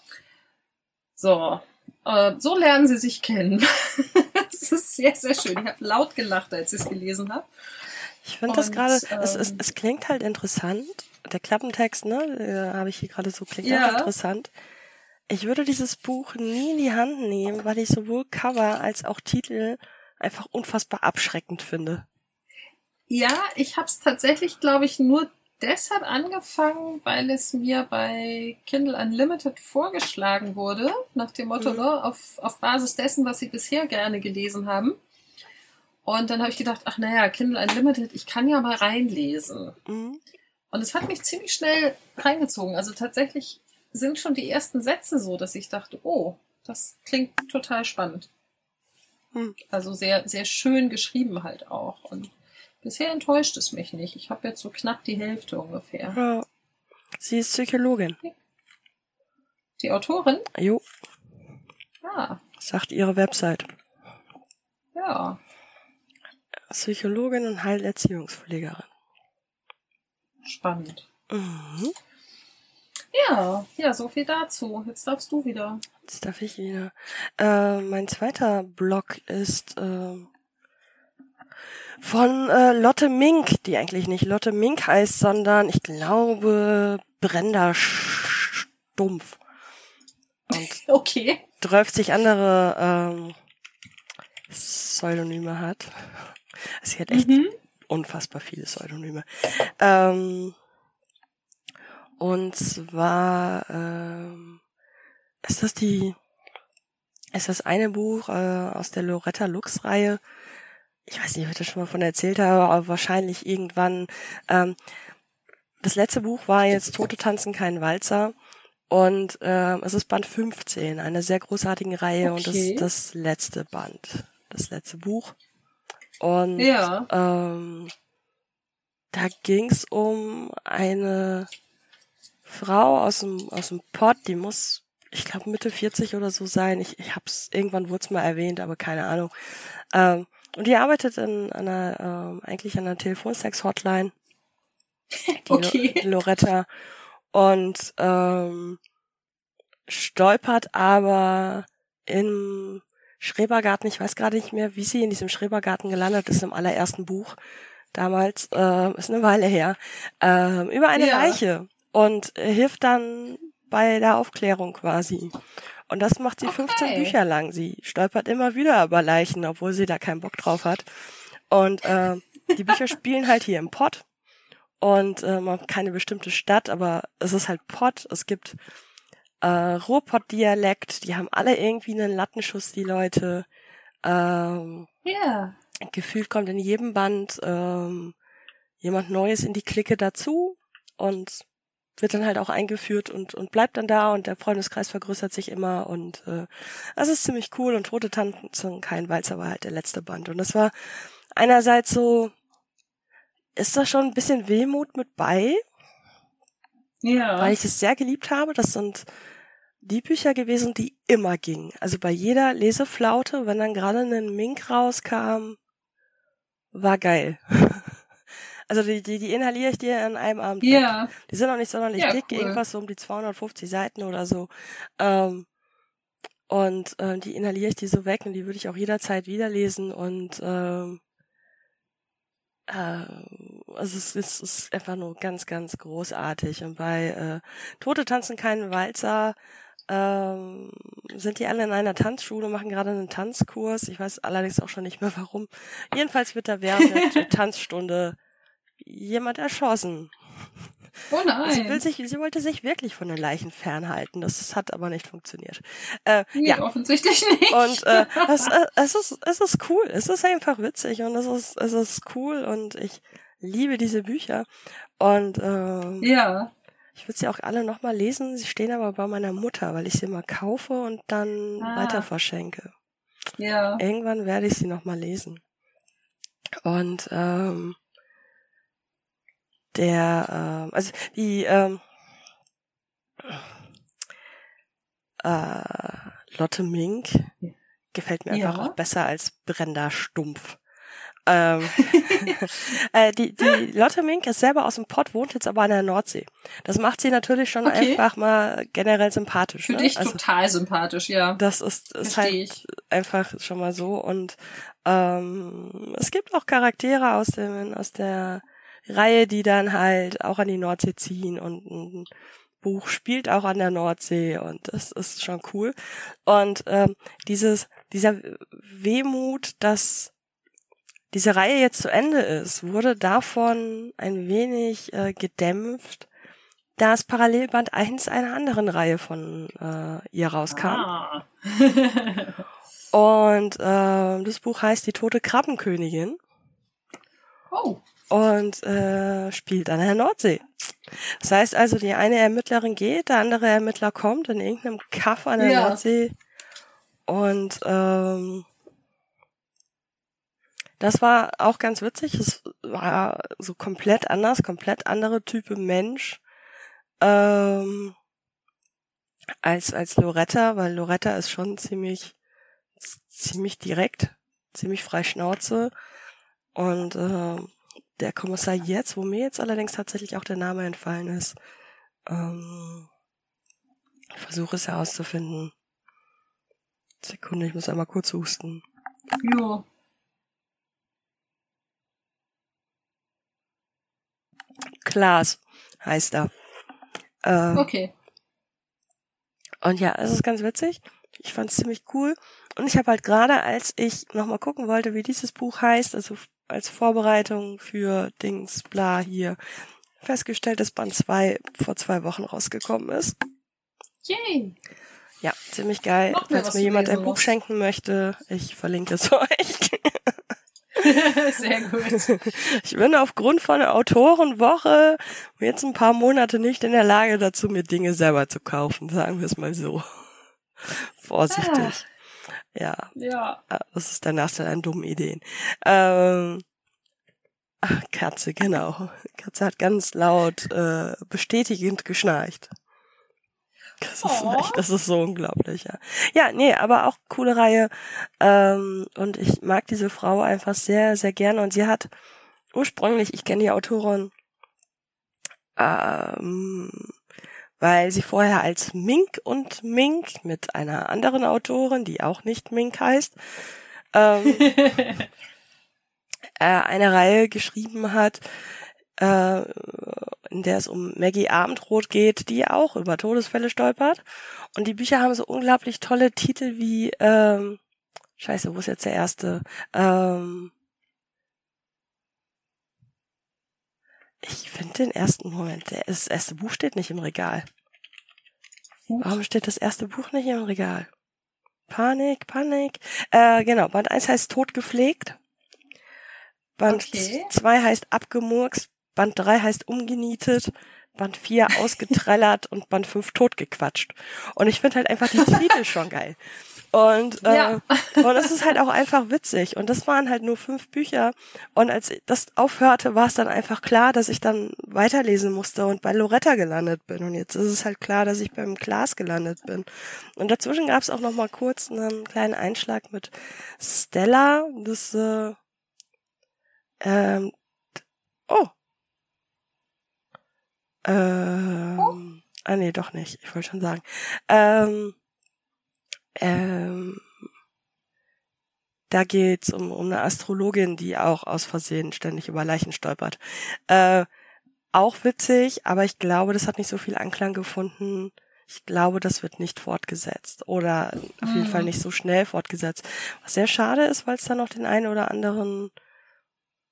So, äh, so lernen sie sich kennen. das ist sehr, sehr schön. Ich habe laut gelacht, als ich es gelesen habe. Ich finde das gerade, ähm, es, es, es klingt halt interessant. Der Klappentext, ne, habe ich hier gerade so, klingt ja. auch interessant. Ich würde dieses Buch nie in die Hand nehmen, weil ich sowohl Cover als auch Titel einfach unfassbar abschreckend finde. Ja, ich habe es tatsächlich, glaube ich, nur deshalb angefangen, weil es mir bei Kindle Unlimited vorgeschlagen wurde, nach dem Motto, mhm. ne, auf, auf Basis dessen, was sie bisher gerne gelesen haben. Und dann habe ich gedacht, ach naja, Kindle Unlimited, ich kann ja mal reinlesen. Mhm. Und es hat mich ziemlich schnell reingezogen. Also tatsächlich sind schon die ersten Sätze so, dass ich dachte, oh, das klingt total spannend. Mhm. Also sehr, sehr schön geschrieben halt auch. Und Bisher enttäuscht es mich nicht. Ich habe jetzt so knapp die Hälfte ungefähr. Ja. Sie ist Psychologin. Die Autorin? Jo. Ah. Sagt ihre Website. Ja. Psychologin und Heilerziehungspflegerin. Spannend. Mhm. Ja, ja, so viel dazu. Jetzt darfst du wieder. Jetzt darf ich wieder. Äh, mein zweiter Blog ist äh, von äh, Lotte Mink, die eigentlich nicht Lotte Mink heißt, sondern ich glaube Brenda Stumpf. Und okay. 30 andere ähm, Pseudonyme hat. Sie hat echt mhm. unfassbar viele Pseudonyme. Ähm, und zwar ähm, ist das die ist das eine Buch äh, aus der Loretta Lux Reihe ich weiß nicht, ob ich das schon mal von erzählt habe, aber wahrscheinlich irgendwann. Ähm, das letzte Buch war jetzt Tote tanzen kein Walzer. Und ähm, es ist Band 15, eine sehr großartige Reihe okay. und das ist das letzte Band, das letzte Buch. Und ja. ähm, da ging es um eine Frau aus dem, aus dem Pott, die muss, ich glaube, Mitte 40 oder so sein. Ich, ich hab's, irgendwann wurde es mal erwähnt, aber keine Ahnung. Ähm, und die arbeitet in einer, ähm, eigentlich an einer Telefonsex-Hotline. Okay. Loretta. Und ähm, stolpert aber im Schrebergarten, ich weiß gerade nicht mehr, wie sie in diesem Schrebergarten gelandet ist im allerersten Buch. Damals, äh, ist eine Weile her, äh, über eine ja. Leiche und hilft dann bei der Aufklärung quasi. Und das macht sie okay. 15 Bücher lang. Sie stolpert immer wieder über Leichen, obwohl sie da keinen Bock drauf hat. Und äh, die Bücher spielen halt hier im Pott. Und äh, man hat keine bestimmte Stadt, aber es ist halt Pott. Es gibt äh, Ruhrpott-Dialekt. Die haben alle irgendwie einen Lattenschuss, die Leute. Ähm, ja. Gefühlt kommt in jedem Band ähm, jemand Neues in die Clique dazu und wird dann halt auch eingeführt und, und bleibt dann da und der Freundeskreis vergrößert sich immer und äh, das ist ziemlich cool und Tote Tanzen kein Walzer war halt der letzte Band und das war einerseits so, ist da schon ein bisschen Wehmut mit bei, ja. weil ich es sehr geliebt habe, das sind die Bücher gewesen, die immer gingen. Also bei jeder Leseflaute, wenn dann gerade ein Mink rauskam, war geil. Also die, die, die inhaliere ich dir an einem Abend. Ja. Weg. Die sind auch nicht sonderlich ja, dick, cool. irgendwas so um die 250 Seiten oder so. Ähm, und äh, die inhaliere ich die so weg und die würde ich auch jederzeit wieder lesen und ähm, äh, also es ist, es ist einfach nur ganz, ganz großartig. Und bei äh, Tote tanzen keinen Walzer ähm, sind die alle in einer Tanzschule, machen gerade einen Tanzkurs. Ich weiß allerdings auch schon nicht mehr warum. Jedenfalls wird da während der Tanzstunde jemand erschossen. Oh nein. Sie, will sich, sie wollte sich wirklich von den Leichen fernhalten. Das hat aber nicht funktioniert. Äh, nee, ja. offensichtlich nicht. Und äh, es, äh, es, ist, es ist cool. Es ist einfach witzig und es ist, es ist cool und ich liebe diese Bücher. Und ähm, ja. ich würde sie auch alle nochmal lesen. Sie stehen aber bei meiner Mutter, weil ich sie mal kaufe und dann ah. weiter verschenke. Ja. Irgendwann werde ich sie nochmal lesen. Und ähm, der, ähm, also die ähm, äh, Lotte Mink gefällt mir einfach auch besser als Brenda Stumpf. Ähm, äh, die, die Lotte Mink ist selber aus dem Pott, wohnt jetzt aber an der Nordsee. Das macht sie natürlich schon okay. einfach mal generell sympathisch. Für ne? dich also, total sympathisch, ja. Das ist, ist halt ich. einfach schon mal so. Und ähm, es gibt auch Charaktere aus dem, aus der Reihe, die dann halt auch an die Nordsee ziehen und ein Buch spielt auch an der Nordsee und das ist schon cool. Und ähm, dieses, dieser Wehmut, dass diese Reihe jetzt zu Ende ist, wurde davon ein wenig äh, gedämpft, da es Parallelband 1 einer anderen Reihe von äh, ihr rauskam. Ah. und äh, das Buch heißt Die tote Krabbenkönigin. Oh und äh, spielt an der Nordsee. Das heißt also, die eine Ermittlerin geht, der andere Ermittler kommt in irgendeinem Kaff an der ja. Nordsee und ähm, das war auch ganz witzig. Es war so komplett anders, komplett andere Type Mensch ähm, als als Loretta, weil Loretta ist schon ziemlich ziemlich direkt, ziemlich frei Schnauze und äh, der Kommissar jetzt, wo mir jetzt allerdings tatsächlich auch der Name entfallen ist. Ähm, ich versuche es herauszufinden. Sekunde, ich muss einmal kurz husten. Jo. Klaas heißt er. Ähm, okay. Und ja, es ist ganz witzig. Ich fand es ziemlich cool. Und ich habe halt gerade, als ich nochmal gucken wollte, wie dieses Buch heißt, also als Vorbereitung für Dings, bla, hier, festgestellt, dass Band 2 vor zwei Wochen rausgekommen ist. Yay! Ja, ziemlich geil. Falls mir jemand ein Buch muss. schenken möchte, ich verlinke es euch. Sehr gut. Ich bin aufgrund von der Autorenwoche jetzt ein paar Monate nicht in der Lage dazu, mir Dinge selber zu kaufen, sagen wir es mal so. Vorsichtig. Ah. Ja. Ja. Ah, das ist der Nachteil an dummen Ideen. Ähm, Ach, Katze, genau. Katze hat ganz laut äh, bestätigend geschnarcht. Das ist, oh. echt, das ist so unglaublich, ja. Ja, nee, aber auch coole Reihe. Ähm, und ich mag diese Frau einfach sehr, sehr gerne. Und sie hat ursprünglich, ich kenne die Autorin, ähm, weil sie vorher als Mink und Mink mit einer anderen Autorin, die auch nicht Mink heißt, ähm, äh, eine Reihe geschrieben hat, äh, in der es um Maggie Abendrot geht, die auch über Todesfälle stolpert. Und die Bücher haben so unglaublich tolle Titel wie, ähm, scheiße, wo ist jetzt der erste? Ähm, ich finde den ersten Moment, das erste Buch steht nicht im Regal. Warum steht das erste Buch nicht im Regal? Panik, Panik. Äh, genau, Band 1 heißt Tod gepflegt. Band 2 okay. heißt abgemurkst. Band 3 heißt umgenietet. Band 4 ausgetrellert und Band 5 totgequatscht. Und ich finde halt einfach die Titel schon geil. Und, äh, ja. und es ist halt auch einfach witzig. Und das waren halt nur fünf Bücher. Und als das aufhörte, war es dann einfach klar, dass ich dann weiterlesen musste und bei Loretta gelandet bin. Und jetzt ist es halt klar, dass ich beim Glas gelandet bin. Und dazwischen gab es auch noch mal kurz einen kleinen Einschlag mit Stella. Das, äh, ähm, oh. Ähm, oh. Ah nee, doch nicht. Ich wollte schon sagen. Ähm, ähm, da geht's um, um eine Astrologin, die auch aus Versehen ständig über Leichen stolpert. Äh, auch witzig, aber ich glaube, das hat nicht so viel Anklang gefunden. Ich glaube, das wird nicht fortgesetzt oder auf jeden Fall mhm. nicht so schnell fortgesetzt. Was sehr schade ist, weil es da noch den einen oder anderen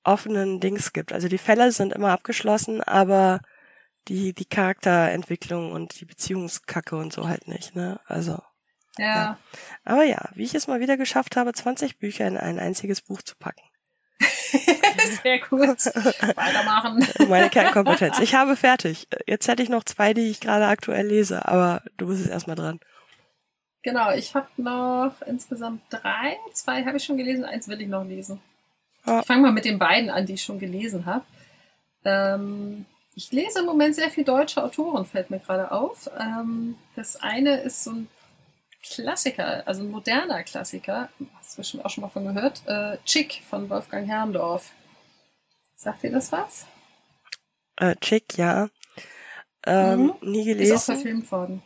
offenen Dings gibt. Also die Fälle sind immer abgeschlossen, aber die, die Charakterentwicklung und die Beziehungskacke und so halt nicht, ne? Also. Ja. ja. Aber ja, wie ich es mal wieder geschafft habe, 20 Bücher in ein einziges Buch zu packen. Sehr gut. Weitermachen. Meine Kernkompetenz. Ich habe fertig. Jetzt hätte ich noch zwei, die ich gerade aktuell lese, aber du bist jetzt erstmal dran. Genau, ich habe noch insgesamt drei. Zwei habe ich schon gelesen, eins will ich noch lesen. Ja. Ich fange mal mit den beiden an, die ich schon gelesen habe. Ähm, ich lese im Moment sehr viel deutsche Autoren, fällt mir gerade auf. Ähm, das eine ist so ein Klassiker, also ein moderner Klassiker, hast du bestimmt auch schon mal von gehört, äh, Chick von Wolfgang Herrndorf. Sagt dir das was? Äh, Chick, ja. Ähm, mhm. Nie gelesen. Ist auch verfilmt worden.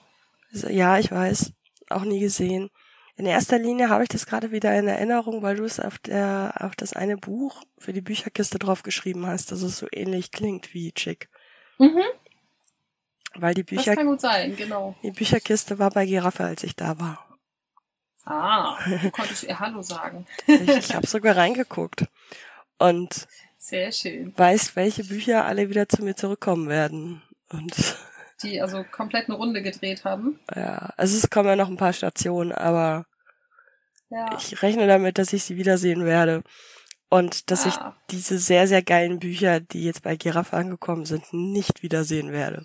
Ja, ich weiß. Auch nie gesehen. In erster Linie habe ich das gerade wieder in Erinnerung, weil du es auf der, auf das eine Buch für die Bücherkiste draufgeschrieben hast, dass es so ähnlich klingt wie Chick. Mhm. Weil die Bücher. Das kann gut sein, genau. Die Bücherkiste war bei Giraffe, als ich da war. Ah, du konntest ihr Hallo sagen. ich ich habe sogar reingeguckt. Und sehr schön. Weiß, welche Bücher alle wieder zu mir zurückkommen werden. Und die also komplett eine Runde gedreht haben. Ja, also es kommen ja noch ein paar Stationen, aber ja. ich rechne damit, dass ich sie wiedersehen werde. Und dass ah. ich diese sehr, sehr geilen Bücher, die jetzt bei Giraffe angekommen sind, nicht wiedersehen werde.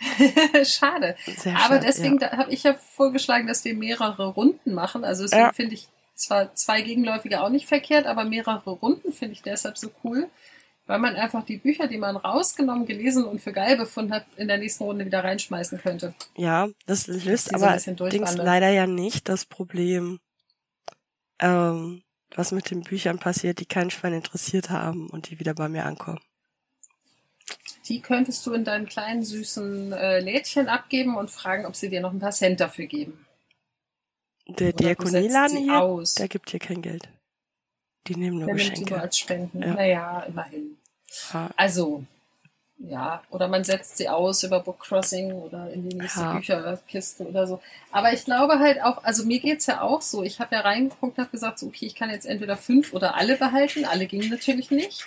schade. Sehr Aber schade, deswegen ja. habe ich ja vorgeschlagen, dass wir mehrere Runden machen. Also deswegen ja. finde ich zwar zwei Gegenläufige auch nicht verkehrt, aber mehrere Runden finde ich deshalb so cool, weil man einfach die Bücher, die man rausgenommen, gelesen und für geil befunden hat, in der nächsten Runde wieder reinschmeißen könnte. Ja, das löst aber so Dings leider ja nicht das Problem, ähm, was mit den Büchern passiert, die keinen Schwein interessiert haben und die wieder bei mir ankommen. Die könntest du in deinen kleinen süßen äh, Lädchen abgeben und fragen, ob sie dir noch ein paar Cent dafür geben. Der Diakonieladen hier, aus. der gibt hier kein Geld. Die nehmen nur der Geschenke. Nimmt die nur als Spenden. Ja. Naja, immerhin. Ha. Also, ja, oder man setzt sie aus über Book Crossing oder in die nächste ha. Bücherkiste oder so. Aber ich glaube halt auch, also mir geht's ja auch so. Ich habe ja reingeguckt, habe gesagt, so, okay, ich kann jetzt entweder fünf oder alle behalten. Alle gingen natürlich nicht.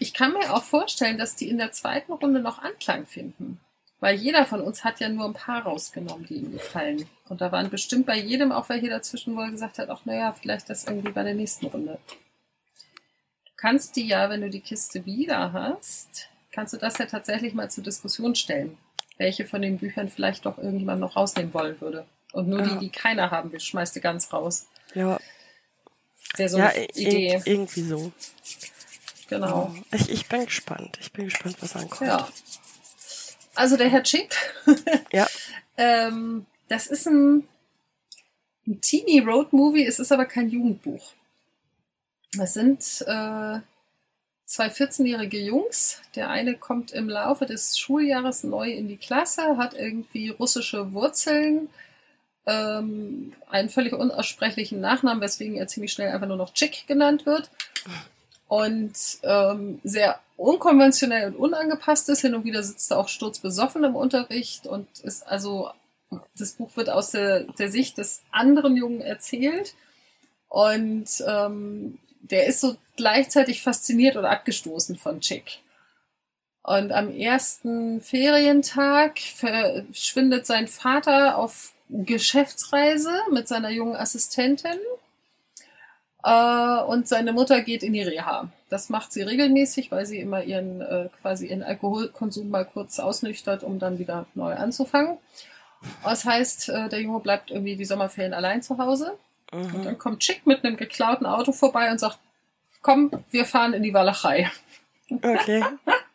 Ich kann mir auch vorstellen, dass die in der zweiten Runde noch Anklang finden. Weil jeder von uns hat ja nur ein paar rausgenommen, die ihm gefallen. Und da waren bestimmt bei jedem auch welche dazwischen, wo er gesagt hat, ach naja, vielleicht das irgendwie bei der nächsten Runde. Du kannst die ja, wenn du die Kiste wieder hast, kannst du das ja tatsächlich mal zur Diskussion stellen. Welche von den Büchern vielleicht doch irgendjemand noch rausnehmen wollen würde. Und nur ja. die, die keiner haben will, schmeißt du ganz raus. Ja. Wäre so ja, eine Idee. irgendwie so. Genau. Ich, ich bin gespannt. Ich bin gespannt, was ankommt. Ja. Also der Herr Chick. ja. ähm, das ist ein, ein Teenie Road Movie. Es ist aber kein Jugendbuch. Es sind äh, zwei 14-jährige Jungs. Der eine kommt im Laufe des Schuljahres neu in die Klasse, hat irgendwie russische Wurzeln, ähm, einen völlig unaussprechlichen Nachnamen, weswegen er ziemlich schnell einfach nur noch Chick genannt wird. Und ähm, sehr unkonventionell und unangepasst ist. Hin und wieder sitzt er auch sturzbesoffen im Unterricht und ist also, das Buch wird aus der, der Sicht des anderen Jungen erzählt. Und ähm, der ist so gleichzeitig fasziniert und abgestoßen von Chick. Und am ersten Ferientag verschwindet sein Vater auf Geschäftsreise mit seiner jungen Assistentin. Äh, und seine Mutter geht in die Reha. Das macht sie regelmäßig, weil sie immer ihren äh, quasi ihren Alkoholkonsum mal kurz ausnüchtert, um dann wieder neu anzufangen. Das heißt, äh, der Junge bleibt irgendwie die Sommerferien allein zu Hause. Mhm. Und dann kommt Chick mit einem geklauten Auto vorbei und sagt, komm, wir fahren in die Walachei. Okay.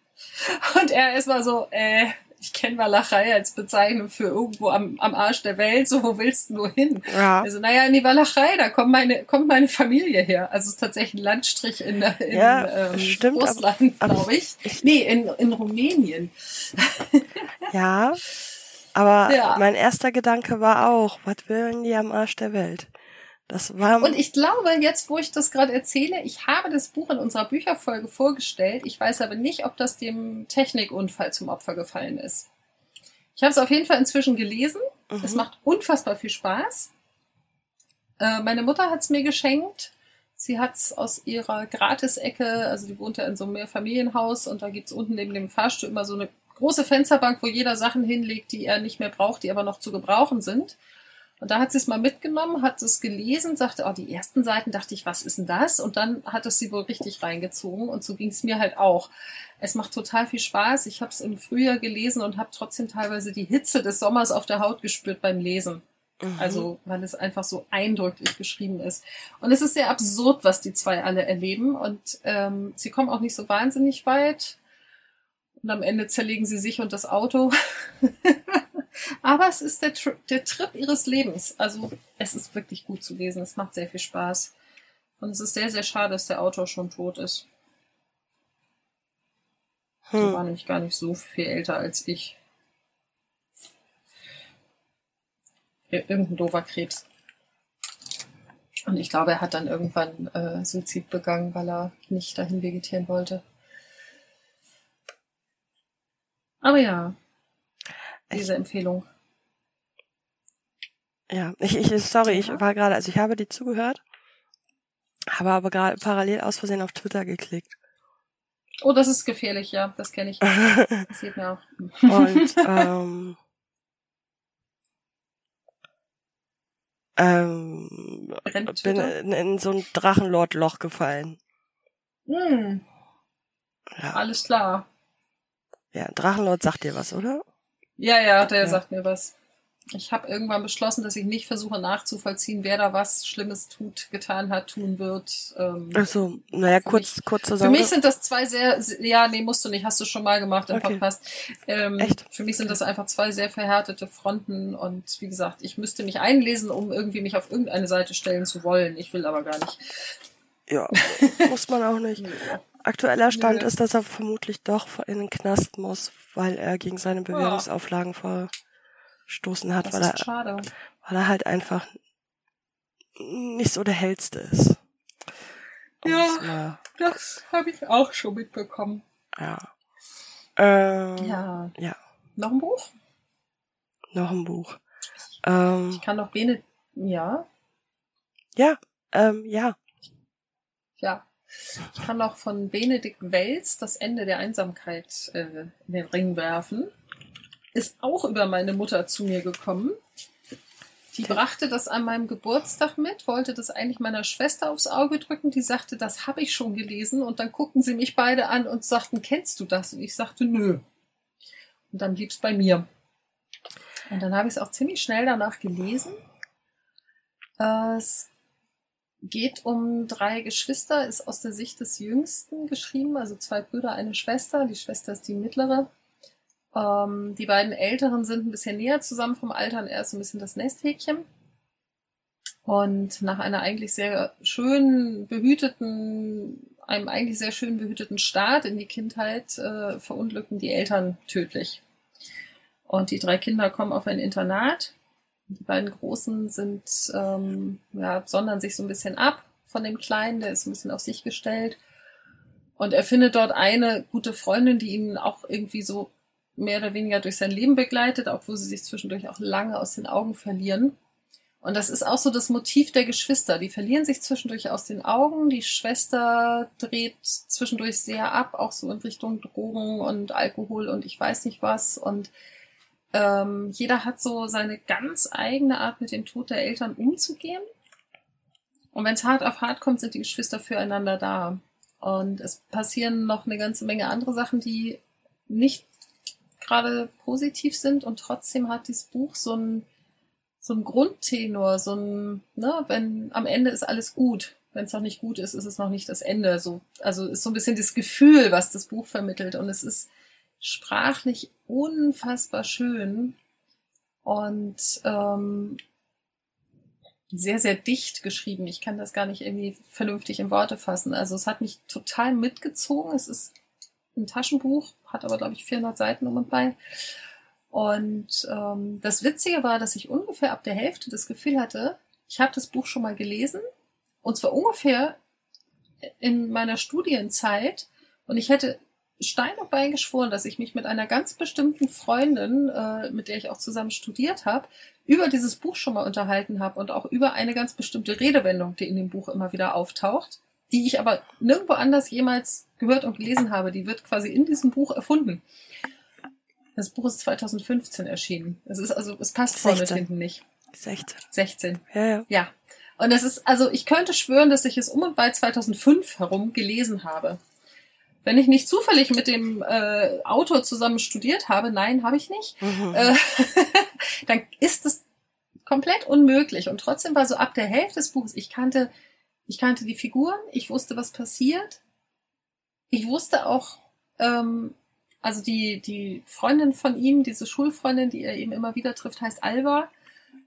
und er ist mal so, äh, ich kenne Walachei als Bezeichnung für irgendwo am, am Arsch der Welt, so wo willst du nur hin? Ja. Also, naja, in die Walachei, da kommt meine, kommt meine Familie her. Also es ist tatsächlich ein Landstrich in, in ja, ähm, stimmt, Russland, glaube ich. ich. Nee, in, in Rumänien. ja, aber ja. mein erster Gedanke war auch, was wollen die am Arsch der Welt? Das war und ich glaube, jetzt, wo ich das gerade erzähle, ich habe das Buch in unserer Bücherfolge vorgestellt. Ich weiß aber nicht, ob das dem Technikunfall zum Opfer gefallen ist. Ich habe es auf jeden Fall inzwischen gelesen. Mhm. Es macht unfassbar viel Spaß. Äh, meine Mutter hat es mir geschenkt. Sie hat es aus ihrer Gratisecke, also die wohnt ja in so einem Mehrfamilienhaus und da gibt es unten neben dem Fahrstuhl immer so eine große Fensterbank, wo jeder Sachen hinlegt, die er nicht mehr braucht, die aber noch zu gebrauchen sind. Und da hat sie es mal mitgenommen, hat es gelesen, sagte, oh, die ersten Seiten dachte ich, was ist denn das? Und dann hat es sie wohl richtig reingezogen und so ging es mir halt auch. Es macht total viel Spaß. Ich habe es im Frühjahr gelesen und habe trotzdem teilweise die Hitze des Sommers auf der Haut gespürt beim Lesen. Mhm. Also, weil es einfach so eindrücklich geschrieben ist. Und es ist sehr absurd, was die zwei alle erleben. Und ähm, sie kommen auch nicht so wahnsinnig weit. Und am Ende zerlegen sie sich und das Auto. Aber es ist der, Tri der Trip ihres Lebens. Also es ist wirklich gut zu lesen. Es macht sehr viel Spaß. Und es ist sehr, sehr schade, dass der Autor schon tot ist. Hm. Der war nämlich gar nicht so viel älter als ich. Irgendein doofer Krebs. Und ich glaube, er hat dann irgendwann äh, Suizid begangen, weil er nicht dahin vegetieren wollte. Aber ja, diese Empfehlung. Ja, ich, ich, sorry, ich war gerade, also ich habe dir zugehört, habe aber gerade parallel aus Versehen auf Twitter geklickt. Oh, das ist gefährlich, ja, das kenne ich. Das sieht mir auch. Und ähm, ähm, bin in, in, so ein Drachenlord-Loch gefallen. Hm. Ja. Alles klar. Ja, Drachenlord sagt dir was, oder? Ja, ja, der ja. sagt mir was. Ich habe irgendwann beschlossen, dass ich nicht versuche nachzuvollziehen, wer da was Schlimmes tut, getan hat, tun wird. Ähm, Ach naja, kurz, mich, kurz zusammen. Für mich sind das zwei sehr, ja, nee, musst du nicht, hast du schon mal gemacht im okay. Podcast. Ähm, Echt? Für mich sind das einfach zwei sehr verhärtete Fronten und wie gesagt, ich müsste mich einlesen, um irgendwie mich auf irgendeine Seite stellen zu wollen. Ich will aber gar nicht. Ja, muss man auch nicht. Aktueller Stand Nö. ist, dass er vermutlich doch in den Knast muss, weil er gegen seine Bewährungsauflagen verstoßen hat, weil er, schade. weil er halt einfach nicht so der hellste ist. ja, das habe ich auch schon mitbekommen. Ja. Ähm, ja. Ja. Noch ein Buch? Noch ein Buch. Ähm, ich kann noch Bene, ja. Ja, ähm, ja. Ja. Ich kann noch von Benedikt Wells das Ende der Einsamkeit äh, in den Ring werfen. Ist auch über meine Mutter zu mir gekommen. Die brachte das an meinem Geburtstag mit, wollte das eigentlich meiner Schwester aufs Auge drücken. Die sagte, das habe ich schon gelesen. Und dann guckten sie mich beide an und sagten, kennst du das? Und ich sagte, nö. Und dann blieb es bei mir. Und dann habe ich es auch ziemlich schnell danach gelesen. Es geht um drei Geschwister, ist aus der Sicht des Jüngsten geschrieben, also zwei Brüder, eine Schwester. Die Schwester ist die mittlere. Ähm, die beiden Älteren sind ein bisschen näher zusammen vom Alter und er ist ein bisschen das Nesthäkchen. Und nach einer eigentlich sehr schön behüteten, einem eigentlich sehr schön behüteten Start in die Kindheit äh, verunglücken die Eltern tödlich. Und die drei Kinder kommen auf ein Internat. Die beiden Großen sind, ähm, ja, sondern sich so ein bisschen ab von dem Kleinen, der ist ein bisschen auf sich gestellt. Und er findet dort eine gute Freundin, die ihn auch irgendwie so mehr oder weniger durch sein Leben begleitet, obwohl sie sich zwischendurch auch lange aus den Augen verlieren. Und das ist auch so das Motiv der Geschwister. Die verlieren sich zwischendurch aus den Augen. Die Schwester dreht zwischendurch sehr ab, auch so in Richtung Drogen und Alkohol und ich weiß nicht was. Und ähm, jeder hat so seine ganz eigene Art, mit dem Tod der Eltern umzugehen. Und wenn es hart auf hart kommt, sind die Geschwister füreinander da. Und es passieren noch eine ganze Menge andere Sachen, die nicht gerade positiv sind und trotzdem hat dieses Buch so ein so ein Grundtenor, so ein, ne, wenn am Ende ist alles gut. Wenn es noch nicht gut ist, ist es noch nicht das Ende. So, also ist so ein bisschen das Gefühl, was das Buch vermittelt. Und es ist sprachlich unfassbar schön und ähm, sehr, sehr dicht geschrieben. Ich kann das gar nicht irgendwie vernünftig in Worte fassen. Also es hat mich total mitgezogen. Es ist ein Taschenbuch, hat aber, glaube ich, 400 Seiten um und bei. Und ähm, das Witzige war, dass ich ungefähr ab der Hälfte das Gefühl hatte, ich habe das Buch schon mal gelesen. Und zwar ungefähr in meiner Studienzeit. Und ich hätte Stein und Bein geschworen, dass ich mich mit einer ganz bestimmten Freundin, äh, mit der ich auch zusammen studiert habe, über dieses Buch schon mal unterhalten habe und auch über eine ganz bestimmte Redewendung, die in dem Buch immer wieder auftaucht die ich aber nirgendwo anders jemals gehört und gelesen habe. Die wird quasi in diesem Buch erfunden. Das Buch ist 2015 erschienen. Es ist also, es passt 16. vorne und hinten nicht. 16. 16. Ja, ja. Ja. Und es ist, also ich könnte schwören, dass ich es um und bei 2005 herum gelesen habe. Wenn ich nicht zufällig mit dem äh, Autor zusammen studiert habe, nein, habe ich nicht, mhm. äh, dann ist es komplett unmöglich. Und trotzdem war so ab der Hälfte des Buches, ich kannte ich kannte die Figuren, ich wusste, was passiert. Ich wusste auch, ähm, also die, die Freundin von ihm, diese Schulfreundin, die er eben immer wieder trifft, heißt Alva.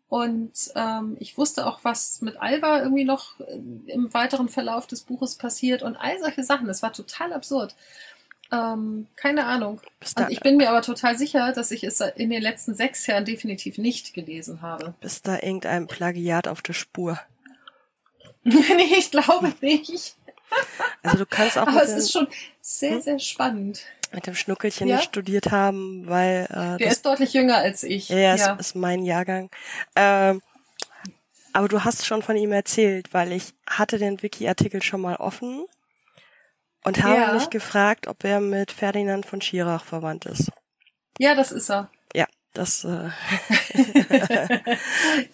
Und ähm, ich wusste auch, was mit Alva irgendwie noch im weiteren Verlauf des Buches passiert und all solche Sachen. Das war total absurd. Ähm, keine Ahnung. Und ich bin mir aber total sicher, dass ich es in den letzten sechs Jahren definitiv nicht gelesen habe. Bis da irgendein Plagiat auf der Spur? nee, ich glaube nicht. Also du kannst auch. Aber es ist schon sehr, hm? sehr spannend. Mit dem Schnuckelchen ja? studiert haben, weil. Äh, Der ist deutlich jünger als ich. Ja, ja. Ist, ist mein Jahrgang. Ähm, aber du hast schon von ihm erzählt, weil ich hatte den Wiki-Artikel schon mal offen und habe ja. mich gefragt, ob er mit Ferdinand von Schirach verwandt ist. Ja, das ist er. Ja, das. Äh,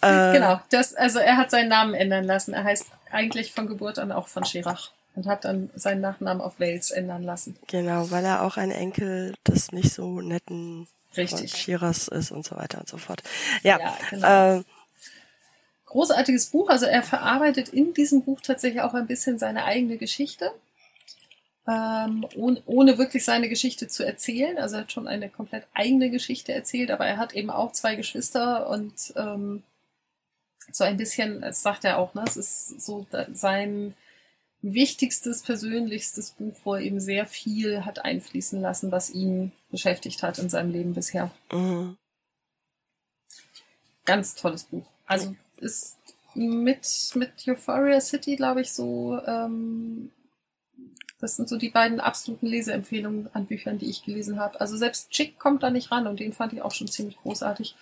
äh, genau, das, also er hat seinen Namen ändern lassen. Er heißt eigentlich von Geburt an auch von Schirach und hat dann seinen Nachnamen auf Wales ändern lassen. Genau, weil er auch ein Enkel des nicht so netten Richtig. Shiras ist und so weiter und so fort. Ja, ja genau. Äh, Großartiges Buch. Also er verarbeitet in diesem Buch tatsächlich auch ein bisschen seine eigene Geschichte ähm, ohne, ohne wirklich seine Geschichte zu erzählen. Also er hat schon eine komplett eigene Geschichte erzählt, aber er hat eben auch zwei Geschwister und ähm, so ein bisschen, das sagt er auch, ne, es ist so sein wichtigstes, persönlichstes Buch, wo er eben sehr viel hat einfließen lassen, was ihn beschäftigt hat in seinem Leben bisher. Mhm. Ganz tolles Buch. Also ist mit, mit Euphoria City, glaube ich, so ähm, das sind so die beiden absoluten Leseempfehlungen an Büchern, die ich gelesen habe. Also selbst Chick kommt da nicht ran und den fand ich auch schon ziemlich großartig.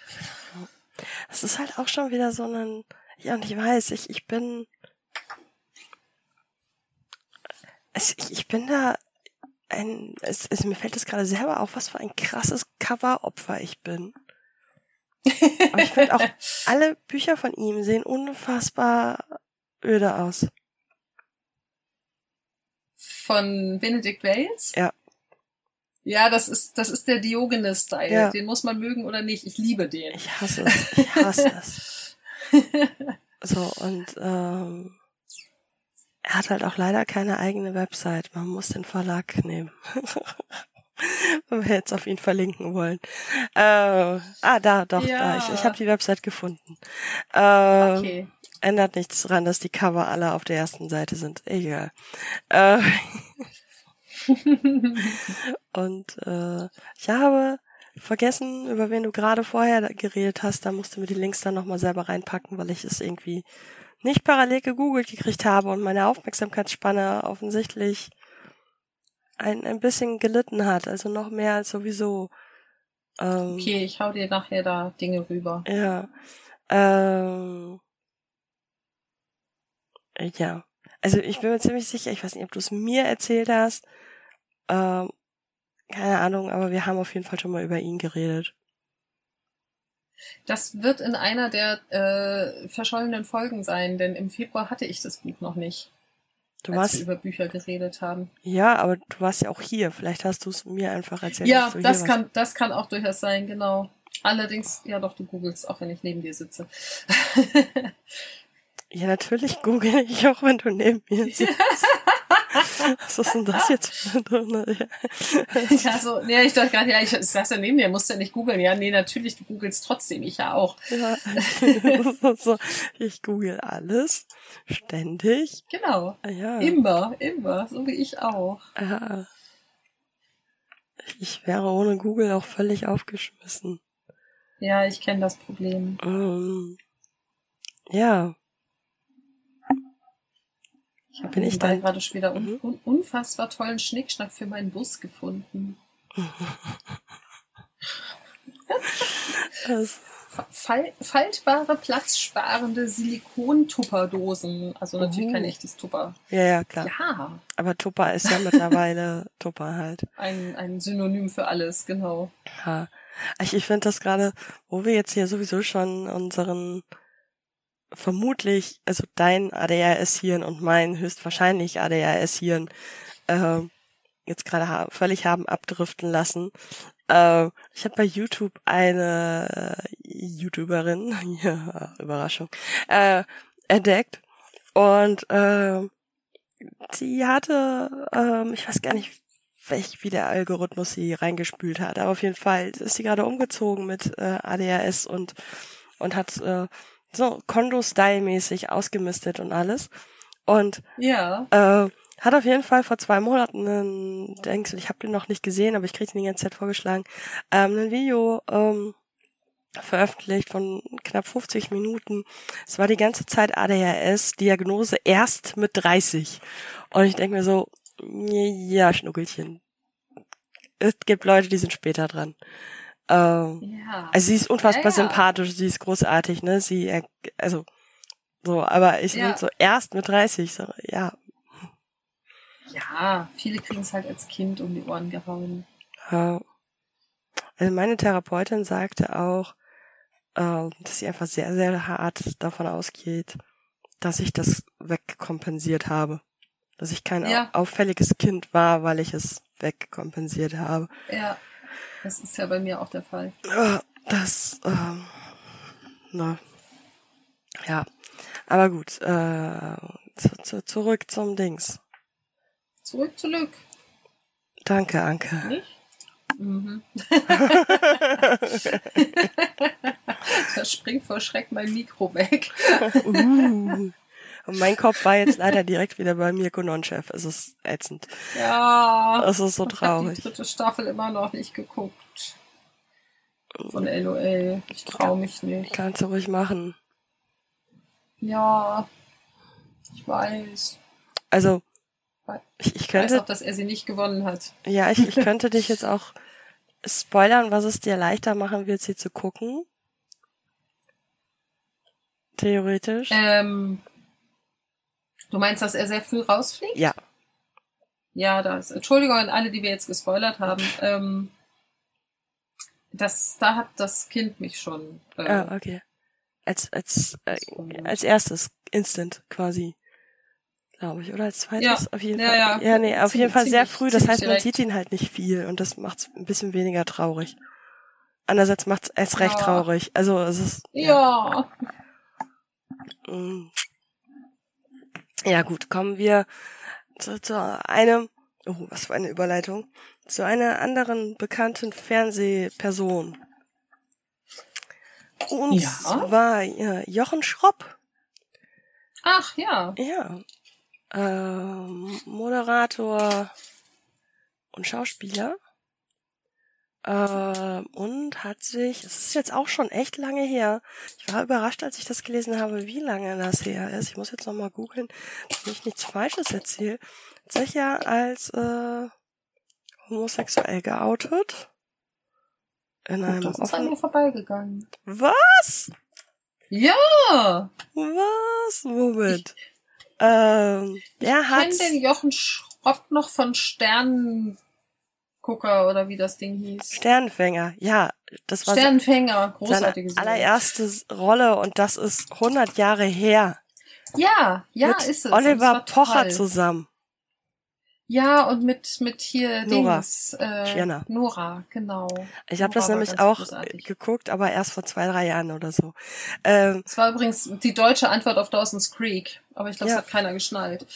Es ist halt auch schon wieder so ein, ja, und ich weiß, ich, ich bin, es, ich, ich bin da ein, es, es, mir fällt es gerade selber auf, was für ein krasses Coveropfer ich bin. Aber ich finde auch, alle Bücher von ihm sehen unfassbar öde aus von Benedict Wales. Ja. Ja, das ist, das ist der Diogenes-Style. Ja. Den muss man mögen oder nicht. Ich liebe den. Ich hasse es. Ich hasse es. so, und ähm, Er hat halt auch leider keine eigene Website. Man muss den Verlag nehmen. Wenn wir jetzt auf ihn verlinken wollen. Äh, ah, da, doch, ja. da. Ich, ich habe die Website gefunden. Äh, okay. Ändert nichts daran, dass die Cover alle auf der ersten Seite sind. Egal. Äh, und äh, ich habe vergessen, über wen du gerade vorher geredet hast. Da musst du mir die Links dann nochmal selber reinpacken, weil ich es irgendwie nicht parallel gegoogelt gekriegt habe und meine Aufmerksamkeitsspanne offensichtlich ein, ein bisschen gelitten hat, also noch mehr als sowieso. Ähm, okay, ich hau dir nachher da Dinge rüber. Ja. Ähm, ja. Also ich bin mir ziemlich sicher, ich weiß nicht, ob du es mir erzählt hast. Ähm, keine Ahnung, aber wir haben auf jeden Fall schon mal über ihn geredet. Das wird in einer der äh, verschollenen Folgen sein, denn im Februar hatte ich das Buch noch nicht. Du als warst, wir über Bücher geredet haben. Ja, aber du warst ja auch hier. Vielleicht hast du es mir einfach erzählt. Ja, das kann, warst. das kann auch durchaus sein, genau. Allerdings, ja doch, du googelst, auch wenn ich neben dir sitze. ja, natürlich google ich auch, wenn du neben mir sitzt. Was ist denn das jetzt für eine Ja, so, ja, ich dachte gerade, ja, ich saß ja neben dir, musst ja nicht googeln. Ja, nee, natürlich, du googelst trotzdem, ich ja auch. Ja, so, ich google alles, ständig. Genau. Ja. Immer, immer, so wie ich auch. Ja. Ich wäre ohne Google auch völlig aufgeschmissen. Ja, ich kenne das Problem. Um, ja. Ich habe ich dann gerade schon wieder un un unfassbar tollen Schnickschnack für meinen Bus gefunden. Fal faltbare, platzsparende Silikon-Tupperdosen. Also natürlich uh. kein echtes Tupper. Ja, ja, klar. Ja. Aber Tupper ist ja mittlerweile Tupper halt. Ein, ein Synonym für alles, genau. Ja. Ich, ich finde das gerade, wo wir jetzt hier sowieso schon unseren vermutlich, also dein ADHS-Hirn und mein höchstwahrscheinlich ADHS-Hirn äh, jetzt gerade ha völlig haben abdriften lassen. Äh, ich habe bei YouTube eine äh, YouTuberin, ja, Überraschung, äh, entdeckt und äh, die hatte, äh, ich weiß gar nicht, welch, wie der Algorithmus sie reingespült hat, aber auf jeden Fall ist sie gerade umgezogen mit äh, ADHS und und hat äh, so Kondo-Style-mäßig ausgemistet und alles. Und ja. äh, hat auf jeden Fall vor zwei Monaten einen, denkst ich habe den noch nicht gesehen, aber ich kriege den die ganze Zeit vorgeschlagen, ähm, ein Video ähm, veröffentlicht von knapp 50 Minuten. Es war die ganze Zeit ADHS, Diagnose erst mit 30. Und ich denke mir so, ja, Schnuckelchen. Es gibt Leute, die sind später dran. Ähm, ja. Also sie ist unfassbar ja, ja. sympathisch, sie ist großartig, ne? Sie, also so, aber ich bin so erst mit 30, so, ja. Ja, viele kriegen es halt als Kind um die Ohren gehauen. Ja. Also meine Therapeutin sagte auch, äh, dass sie einfach sehr, sehr hart davon ausgeht, dass ich das wegkompensiert habe. Dass ich kein ja. auffälliges Kind war, weil ich es wegkompensiert habe. Ja. Das ist ja bei mir auch der Fall. Das, ähm, na, ja. Aber gut, äh, zu, zu, zurück zum Dings. Zurück zu Glück. Danke, Anke. Nicht? Mhm. da springt vor Schreck mein Mikro weg. uh. Und mein Kopf war jetzt leider direkt wieder bei Mirko Nonchef. Es ist ätzend. Ja. Es ist so traurig. Ich habe die dritte Staffel immer noch nicht geguckt. Von LOL. Ich traue mich nicht. Kannst du ruhig machen. Ja. Ich weiß. Also, ich, ich könnte. Ich weiß auch, dass er sie nicht gewonnen hat. Ja, ich, ich könnte dich jetzt auch spoilern, was es dir leichter machen wird, sie zu gucken. Theoretisch. Ähm, Du meinst, dass er sehr früh rausfliegt? Ja. Ja, das. Entschuldigung an alle, die wir jetzt gespoilert haben. Ähm, das, da hat das Kind mich schon. Äh, ah, okay. Als als äh, als erstes Instant quasi, glaube ich, oder als zweites ja. auf jeden ja, Fall. Ja, ja nee, auf jeden Fall sehr früh. Das heißt, man sieht ihn halt nicht viel und das macht es ein bisschen weniger traurig. Andererseits macht es recht ja. traurig. Also es ist ja. ja. Mm. Ja gut, kommen wir zu, zu einem, oh, was für eine Überleitung, zu einer anderen bekannten Fernsehperson. Und ja. zwar ja, Jochen Schropp. Ach ja. Ja. Ähm, Moderator und Schauspieler. Ähm, und hat sich, es ist jetzt auch schon echt lange her. Ich war überrascht, als ich das gelesen habe, wie lange das her ist. Ich muss jetzt nochmal googeln, damit ich nichts Falsches erzähle. Sich ja als äh, homosexuell geoutet. In einem das ist an mir vorbeigegangen. Was? Ja! Was? Womit? Ich, ähm, der hat. Den Jochen Schropp noch von Sternen Gucker oder wie das Ding hieß. Sternfänger, ja, das war Sternfänger, großartige seine allererste Rolle und das ist 100 Jahre her. Ja, ja, mit ist es. Oliver Pocher zusammen. Ja, und mit mit hier Nora. Dings, äh, Nora, genau. Ich habe das nämlich auch großartig. geguckt, aber erst vor zwei, drei Jahren oder so. Ähm, das war übrigens die deutsche Antwort auf Dawson's Creek, aber ich glaube, ja. das hat keiner geschnallt.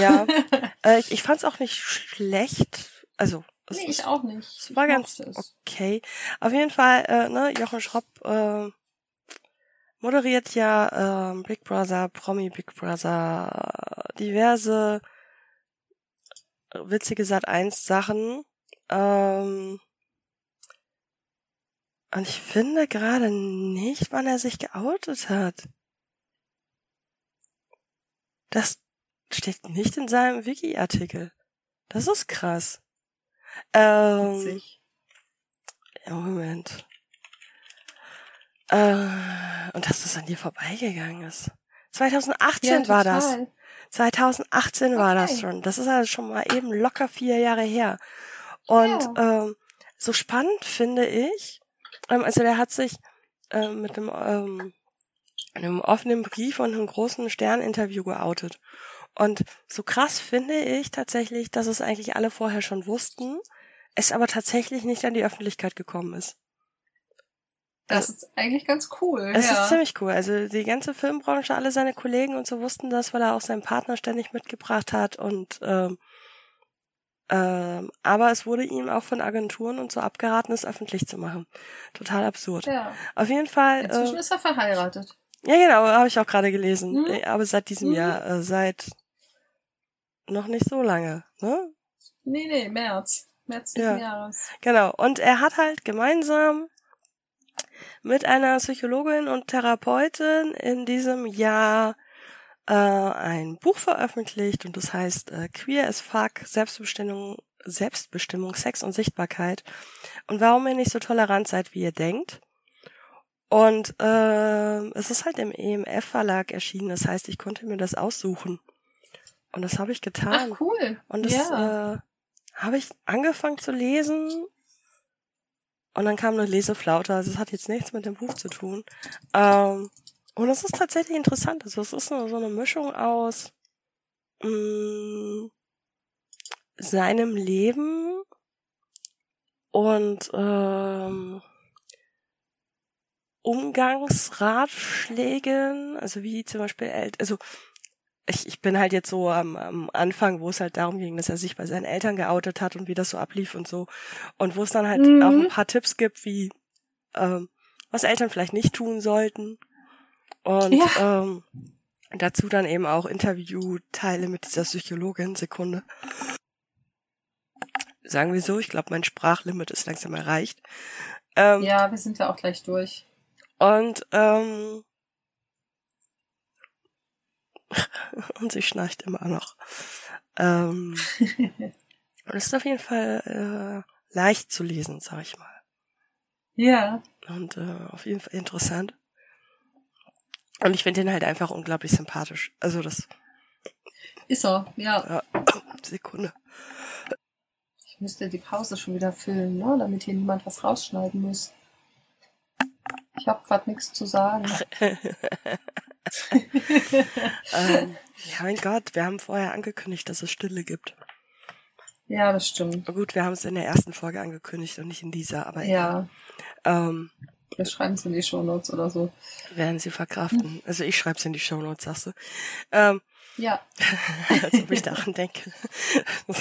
Ja, äh, ich, ich fand es auch nicht schlecht. Also Nee, ich auch nicht. Es war ganz okay. Auf jeden Fall, äh, ne, Jochen Schropp äh, moderiert ja äh, Big Brother, Promi Big Brother, diverse witzige Sat 1 Sachen. Ähm, und ich finde gerade nicht, wann er sich geoutet hat. Das steht nicht in seinem Wiki-Artikel. Das ist krass. Ähm, Witzig. Moment. Äh, und dass das an dir vorbeigegangen ist. 2018 ja, war das. 2018 okay. war das schon. Das ist also schon mal eben locker vier Jahre her. Und ja. ähm, so spannend finde ich, ähm, also der hat sich ähm, mit einem, ähm, einem offenen Brief und einem großen Sterninterview geoutet. Und so krass finde ich tatsächlich, dass es eigentlich alle vorher schon wussten, es aber tatsächlich nicht an die Öffentlichkeit gekommen ist. Das ist eigentlich ganz cool. Es ja. ist ziemlich cool. Also die ganze Filmbranche, alle seine Kollegen und so wussten das, weil er auch seinen Partner ständig mitgebracht hat und ähm, ähm, aber es wurde ihm auch von Agenturen und so abgeraten, es öffentlich zu machen. Total absurd. Ja. Auf jeden Fall. Inzwischen äh, ist er verheiratet. Ja, genau, habe ich auch gerade gelesen. Mhm. Aber seit diesem mhm. Jahr, äh, seit noch nicht so lange, ne? Nee, nee, März. März diesen ja. Jahres. Genau. Und er hat halt gemeinsam mit einer Psychologin und Therapeutin in diesem Jahr äh, ein Buch veröffentlicht und das heißt äh, Queer as Fuck, Selbstbestimmung, Selbstbestimmung, Sex und Sichtbarkeit und warum ihr nicht so tolerant seid, wie ihr denkt. Und äh, es ist halt im EMF Verlag erschienen, das heißt, ich konnte mir das aussuchen. Und das habe ich getan. Ach, cool. Und das ja. äh, habe ich angefangen zu lesen und dann kam eine Leseflaute. Also es hat jetzt nichts mit dem Buch zu tun. Ähm, und es ist tatsächlich interessant. Also es ist so, so eine Mischung aus mh, mm, seinem Leben und ähm, Umgangsratschlägen, also wie zum Beispiel, also ich, ich bin halt jetzt so am, am Anfang, wo es halt darum ging, dass er sich bei seinen Eltern geoutet hat und wie das so ablief und so. Und wo es dann halt mhm. auch ein paar Tipps gibt, wie ähm, was Eltern vielleicht nicht tun sollten. Und ja. ähm, dazu dann eben auch Interviewteile mit dieser Psychologin. Sekunde. Sagen wir so, ich glaube, mein Sprachlimit ist langsam erreicht. Ähm, ja, wir sind ja auch gleich durch. Und ähm, und sie schnarcht immer noch. Ähm, es ist auf jeden Fall äh, leicht zu lesen, sag ich mal. Ja. Und äh, auf jeden Fall interessant. Und ich finde ihn halt einfach unglaublich sympathisch. Also das ist er, ja. ja. Sekunde. Ich müsste die Pause schon wieder füllen, ne? damit hier niemand was rausschneiden muss. Ich habe gerade nichts zu sagen. ähm, ja, mein Gott, wir haben vorher angekündigt, dass es Stille gibt. Ja, das stimmt. Gut, wir haben es in der ersten Folge angekündigt und nicht in dieser, aber ja. Ähm, wir schreiben es in die Shownotes oder so. Werden sie verkraften. Also ich schreibe es in die Shownotes, sagst du. Ähm, Ja. Als ob ich daran denke.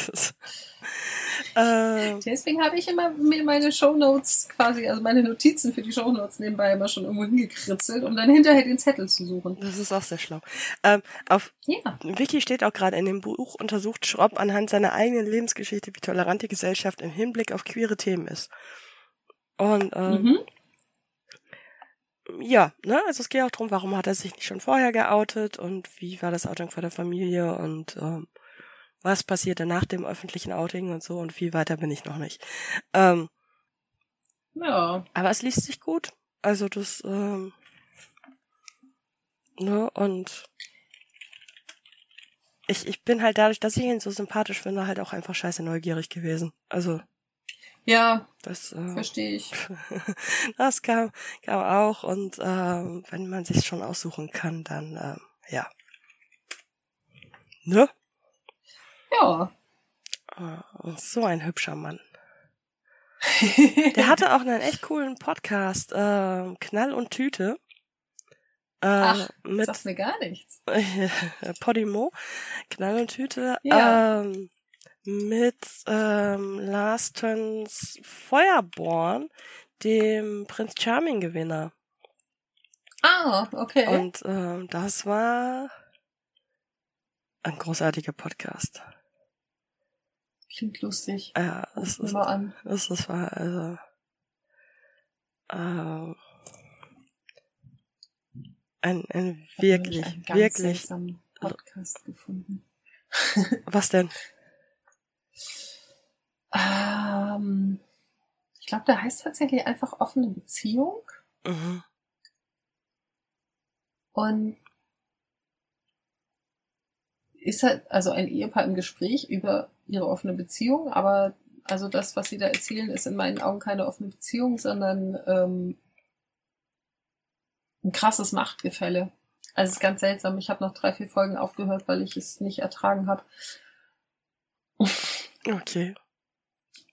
ähm, Deswegen habe ich immer mir meine Shownotes quasi, also meine Notizen für die Shownotes nebenbei immer schon irgendwo hingekritzelt, um dann hinterher den Zettel zu suchen. Das ist auch sehr schlau. Ähm, auf ja. Wiki steht auch gerade in dem Buch, untersucht Schropp anhand seiner eigenen Lebensgeschichte, wie tolerant die Gesellschaft im Hinblick auf queere Themen ist. Und ähm, mhm ja, ne, also es geht auch darum, warum hat er sich nicht schon vorher geoutet und wie war das Outing vor der Familie und ähm, was passierte nach dem öffentlichen Outing und so und viel weiter bin ich noch nicht. Ähm, ja. Aber es liest sich gut. Also das, ähm, ne, und ich, ich bin halt dadurch, dass ich ihn so sympathisch finde, halt auch einfach scheiße neugierig gewesen. Also ja, das äh, verstehe ich. das kam, kam auch und äh, wenn man sich schon aussuchen kann, dann äh, ja. Ne? Ja. Äh, so ein hübscher Mann. Der hatte auch einen echt coolen Podcast, äh, Knall und Tüte. Äh, Ach, mit, sagst mir gar nichts. Podimo, Knall und Tüte. Ja. Ähm, mit ähm, Lastons Feuerborn, dem Prinz Charming Gewinner. Ah, okay. Und ähm, das war ein großartiger Podcast. Klingt lustig. Ja, das ist, an. Das, das war also äh, ein, ein wirklich, einen wirklich Podcast gefunden. Was denn? Ähm, ich glaube, der heißt tatsächlich einfach offene Beziehung. Mhm. Und ist halt also ein Ehepaar im Gespräch über ihre offene Beziehung, aber also das, was sie da erzählen, ist in meinen Augen keine offene Beziehung, sondern ähm, ein krasses Machtgefälle. Also es ist ganz seltsam. Ich habe noch drei, vier Folgen aufgehört, weil ich es nicht ertragen habe. Okay.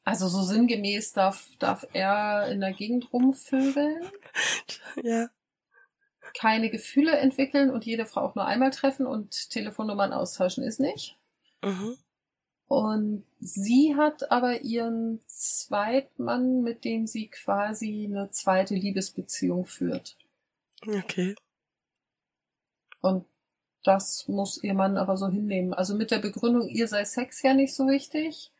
Also so sinngemäß darf, darf er in der Gegend rumvögeln. Ja. Keine Gefühle entwickeln und jede Frau auch nur einmal treffen und Telefonnummern austauschen ist nicht. Mhm. Und sie hat aber ihren Zweitmann, mit dem sie quasi eine zweite Liebesbeziehung führt. Okay. Und das muss ihr Mann aber so hinnehmen. Also mit der Begründung, ihr sei Sex ja nicht so wichtig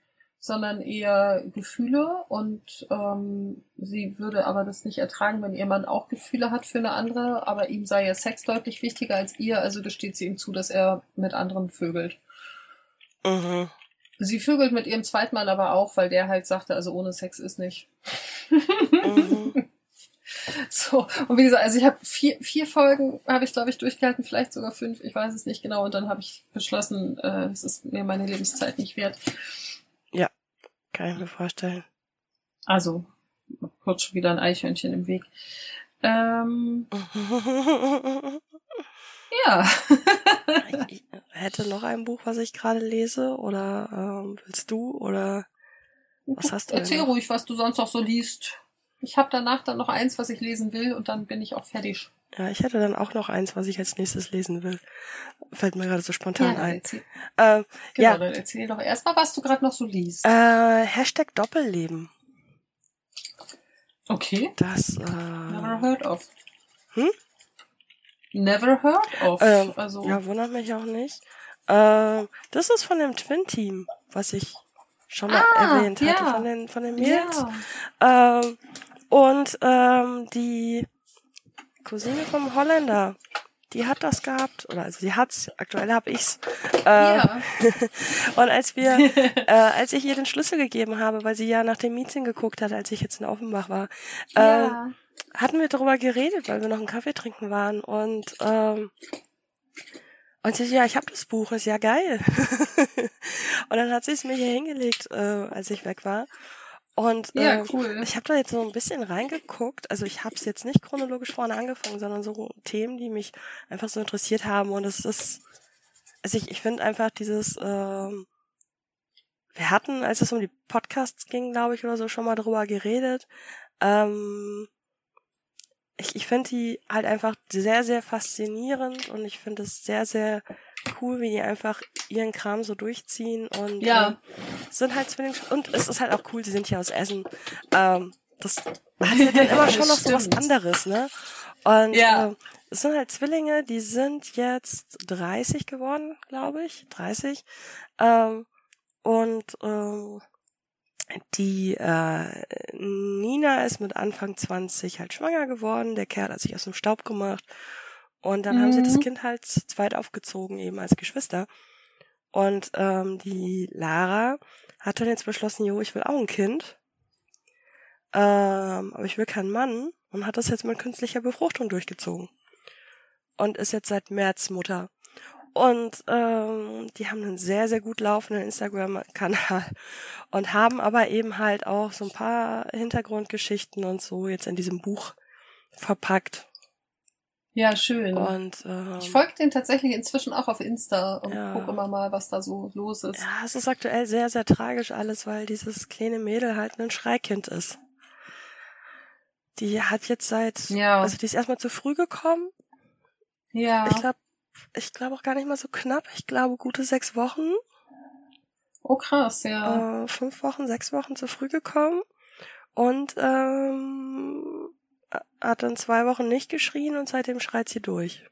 sondern eher Gefühle und ähm, sie würde aber das nicht ertragen, wenn ihr Mann auch Gefühle hat für eine andere, aber ihm sei ja Sex deutlich wichtiger als ihr, also gesteht sie ihm zu, dass er mit anderen vögelt. Mhm. Sie vögelt mit ihrem Zweitmann aber auch, weil der halt sagte, also ohne Sex ist nicht. Mhm. So, und wie gesagt, also ich habe vier, vier Folgen, habe ich glaube ich durchgehalten, vielleicht sogar fünf, ich weiß es nicht genau, und dann habe ich beschlossen, äh, es ist mir meine Lebenszeit nicht wert. Kann ich mir vorstellen. Also, kurz schon wieder ein Eichhörnchen im Weg. Ähm, ja. ich hätte noch ein Buch, was ich gerade lese, oder ähm, willst du, oder was hast du? Erzähl ruhig, was du sonst noch so liest. Ich habe danach dann noch eins, was ich lesen will, und dann bin ich auch fertig. Ja, ich hätte dann auch noch eins, was ich als nächstes lesen will. Fällt mir gerade so spontan ja, ein. Erzähl. Äh, genau, ja. dann erzähl doch erstmal, was du gerade noch so liest. Äh, Hashtag Doppelleben. Okay. Das, äh, Never heard of. Hm? Never heard of. Ähm, also. Ja, wundert mich auch nicht. Äh, das ist von dem Twin-Team, was ich schon mal ah, erwähnt ja. hatte, von den, von den Mails. Ja. Ähm, und ähm, die Cousine vom Holländer, die hat das gehabt, oder also die hat's, aktuell hab ich's. Äh, ja. und als wir, äh, als ich ihr den Schlüssel gegeben habe, weil sie ja nach dem Meeting geguckt hat, als ich jetzt in Offenbach war, äh, ja. Hatten wir darüber geredet, weil wir noch einen Kaffee trinken waren und ähm, und sie, ja, ich habe das Buch, ist ja geil. und dann hat sie es mir hier hingelegt, äh, als ich weg war. Und ja, äh, cool. ich habe da jetzt so ein bisschen reingeguckt. Also ich habe es jetzt nicht chronologisch vorne angefangen, sondern so Themen, die mich einfach so interessiert haben. Und es ist, also ich, ich finde einfach dieses, ähm, wir hatten, als es um die Podcasts ging, glaube ich, oder so, schon mal drüber geredet. Ähm, ich ich finde die halt einfach sehr, sehr faszinierend und ich finde es sehr, sehr cool, wie die einfach ihren Kram so durchziehen und ja. äh, sind halt Zwillinge und es ist halt auch cool, sie sind hier aus Essen. Ähm, das hat halt dann immer schon noch so was anderes, ne? Und ja. äh, es sind halt Zwillinge, die sind jetzt 30 geworden, glaube ich, 30. Ähm, und ähm, die äh, Nina ist mit Anfang 20 halt schwanger geworden. Der Kerl hat sich aus dem Staub gemacht. Und dann mhm. haben sie das mhm. Kind halt zu zweit aufgezogen, eben als Geschwister. Und ähm, die Lara hat dann jetzt beschlossen, jo, ich will auch ein Kind. Ähm, aber ich will keinen Mann. Und hat das jetzt mit künstlicher Befruchtung durchgezogen. Und ist jetzt seit März Mutter. Und ähm, die haben einen sehr, sehr gut laufenden Instagram-Kanal und haben aber eben halt auch so ein paar Hintergrundgeschichten und so jetzt in diesem Buch verpackt. Ja, schön. Und ähm, ich folge den tatsächlich inzwischen auch auf Insta und ja. gucke immer mal, was da so los ist. Ja, es ist aktuell sehr, sehr tragisch alles, weil dieses kleine Mädel halt ein Schreikind ist. Die hat jetzt seit, ja. also die ist erstmal zu früh gekommen. Ja. Ich glaube, ich glaube auch gar nicht mal so knapp. Ich glaube gute sechs Wochen. Oh krass, ja. Äh, fünf Wochen, sechs Wochen zu früh gekommen. Und ähm, hat dann zwei Wochen nicht geschrien und seitdem schreit sie durch.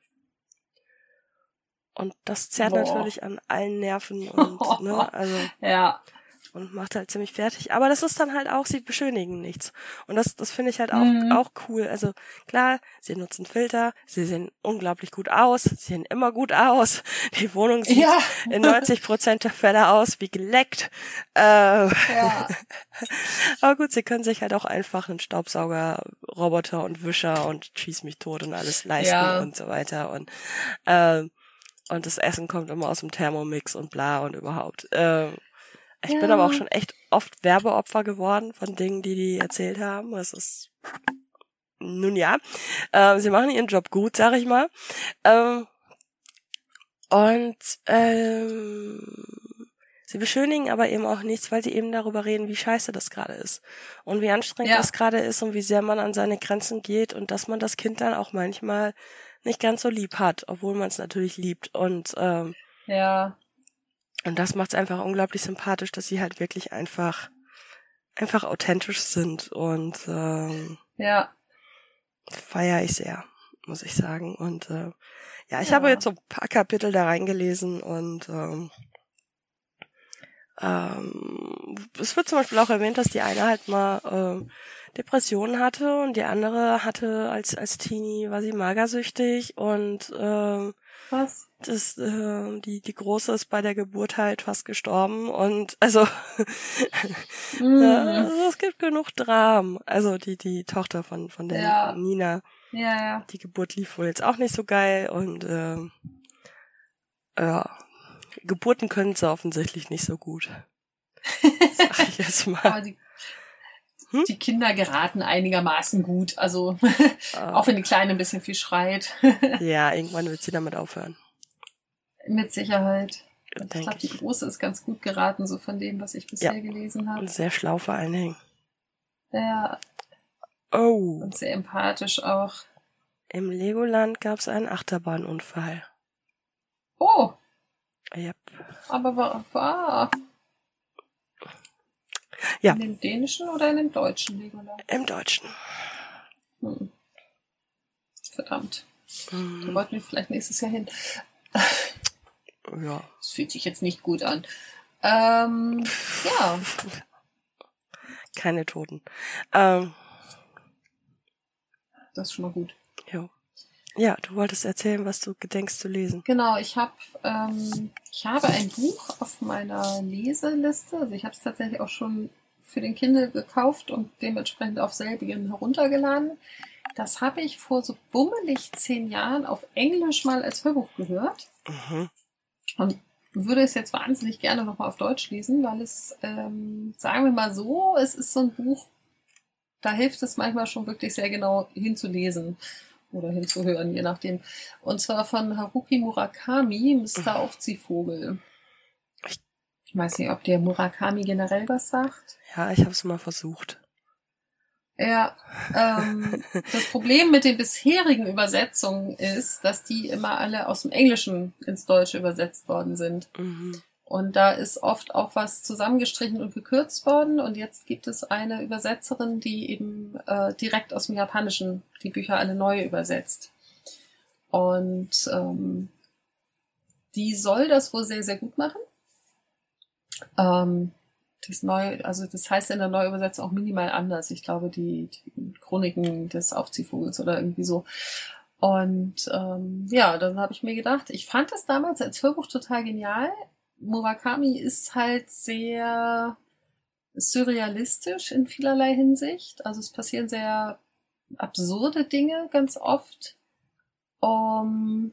Und das zerrt Boah. natürlich an allen Nerven und ne, also ja und macht halt ziemlich fertig. Aber das ist dann halt auch, sie beschönigen nichts. Und das, das finde ich halt auch, mhm. auch cool. Also klar, sie nutzen Filter, sie sehen unglaublich gut aus, sie sehen immer gut aus. Die Wohnung sieht ja. in 90 Prozent der Fälle aus wie geleckt. Äh, ja. Aber gut, sie können sich halt auch einfach einen Staubsauger, Roboter und Wischer und schieß mich tot und alles leisten ja. und so weiter. Und äh, und das Essen kommt immer aus dem Thermomix und bla und überhaupt. Äh, ich ja. bin aber auch schon echt oft Werbeopfer geworden von Dingen, die die erzählt haben. Das ist nun ja, ähm, sie machen ihren Job gut, sag ich mal. Ähm, und ähm, sie beschönigen aber eben auch nichts, weil sie eben darüber reden, wie scheiße das gerade ist und wie anstrengend ja. das gerade ist und wie sehr man an seine Grenzen geht und dass man das Kind dann auch manchmal nicht ganz so lieb hat, obwohl man es natürlich liebt. Und ähm, ja. Und das macht es einfach unglaublich sympathisch, dass sie halt wirklich einfach, einfach authentisch sind und ähm, ja. feiere ich sehr, muss ich sagen. Und äh, ja, ich ja. habe jetzt so ein paar Kapitel da reingelesen und ähm, ähm, es wird zum Beispiel auch erwähnt, dass die eine halt mal äh, Depressionen hatte und die andere hatte als als Teenie war sie magersüchtig und äh, was? Das, äh, die, die Große ist bei der Geburt halt fast gestorben und also, mhm. also es gibt genug Dramen. Also die, die Tochter von, von der ja. Nina. Ja, ja. Die Geburt lief wohl jetzt auch nicht so geil und äh, ja, Geburten können sie offensichtlich nicht so gut. Sag ich jetzt mal. Aber die? Die Kinder geraten einigermaßen gut. Also ah. auch wenn die Kleine ein bisschen viel schreit. ja, irgendwann wird sie damit aufhören. Mit Sicherheit. ich glaube, die Große ist ganz gut geraten, so von dem, was ich bisher ja. gelesen habe. Und sehr schlau vor allen Dingen. Ja. Oh. Und sehr empathisch auch. Im Legoland gab es einen Achterbahnunfall. Oh. Yep. Aber war, war. Ja. In dem dänischen oder in dem deutschen Legoland? Im deutschen. Hm. Verdammt. Mhm. Da wollten wir vielleicht nächstes Jahr hin. Ja. Das fühlt sich jetzt nicht gut an. Ähm, ja. Keine Toten. Ähm, das ist schon mal gut. Ja. Du wolltest erzählen, was du gedenkst zu lesen. Genau, ich habe ähm, ich habe ein Buch auf meiner Leseliste. Also ich habe es tatsächlich auch schon für den Kindle gekauft und dementsprechend auf selbigen heruntergeladen. Das habe ich vor so bummelig zehn Jahren auf Englisch mal als Hörbuch gehört. Mhm. Und würde es jetzt wahnsinnig gerne nochmal auf Deutsch lesen, weil es, ähm, sagen wir mal so, es ist so ein Buch, da hilft es manchmal schon wirklich sehr genau hinzulesen oder hinzuhören, je nachdem. Und zwar von Haruki Murakami, Mr. Aufziehvogel. Ich weiß nicht, ob der Murakami generell was sagt. Ja, ich habe es mal versucht. Ja, ähm, das Problem mit den bisherigen Übersetzungen ist, dass die immer alle aus dem Englischen ins Deutsche übersetzt worden sind. Mhm. Und da ist oft auch was zusammengestrichen und gekürzt worden. Und jetzt gibt es eine Übersetzerin, die eben äh, direkt aus dem Japanischen die Bücher alle neu übersetzt. Und ähm, die soll das wohl sehr, sehr gut machen. Ähm, das neu, also das heißt in der Neuübersetzung auch minimal anders. Ich glaube, die, die Chroniken des Aufziehvogels oder irgendwie so. Und ähm, ja, dann habe ich mir gedacht, ich fand das damals als Hörbuch total genial. Murakami ist halt sehr surrealistisch in vielerlei Hinsicht. Also es passieren sehr absurde Dinge ganz oft. Um,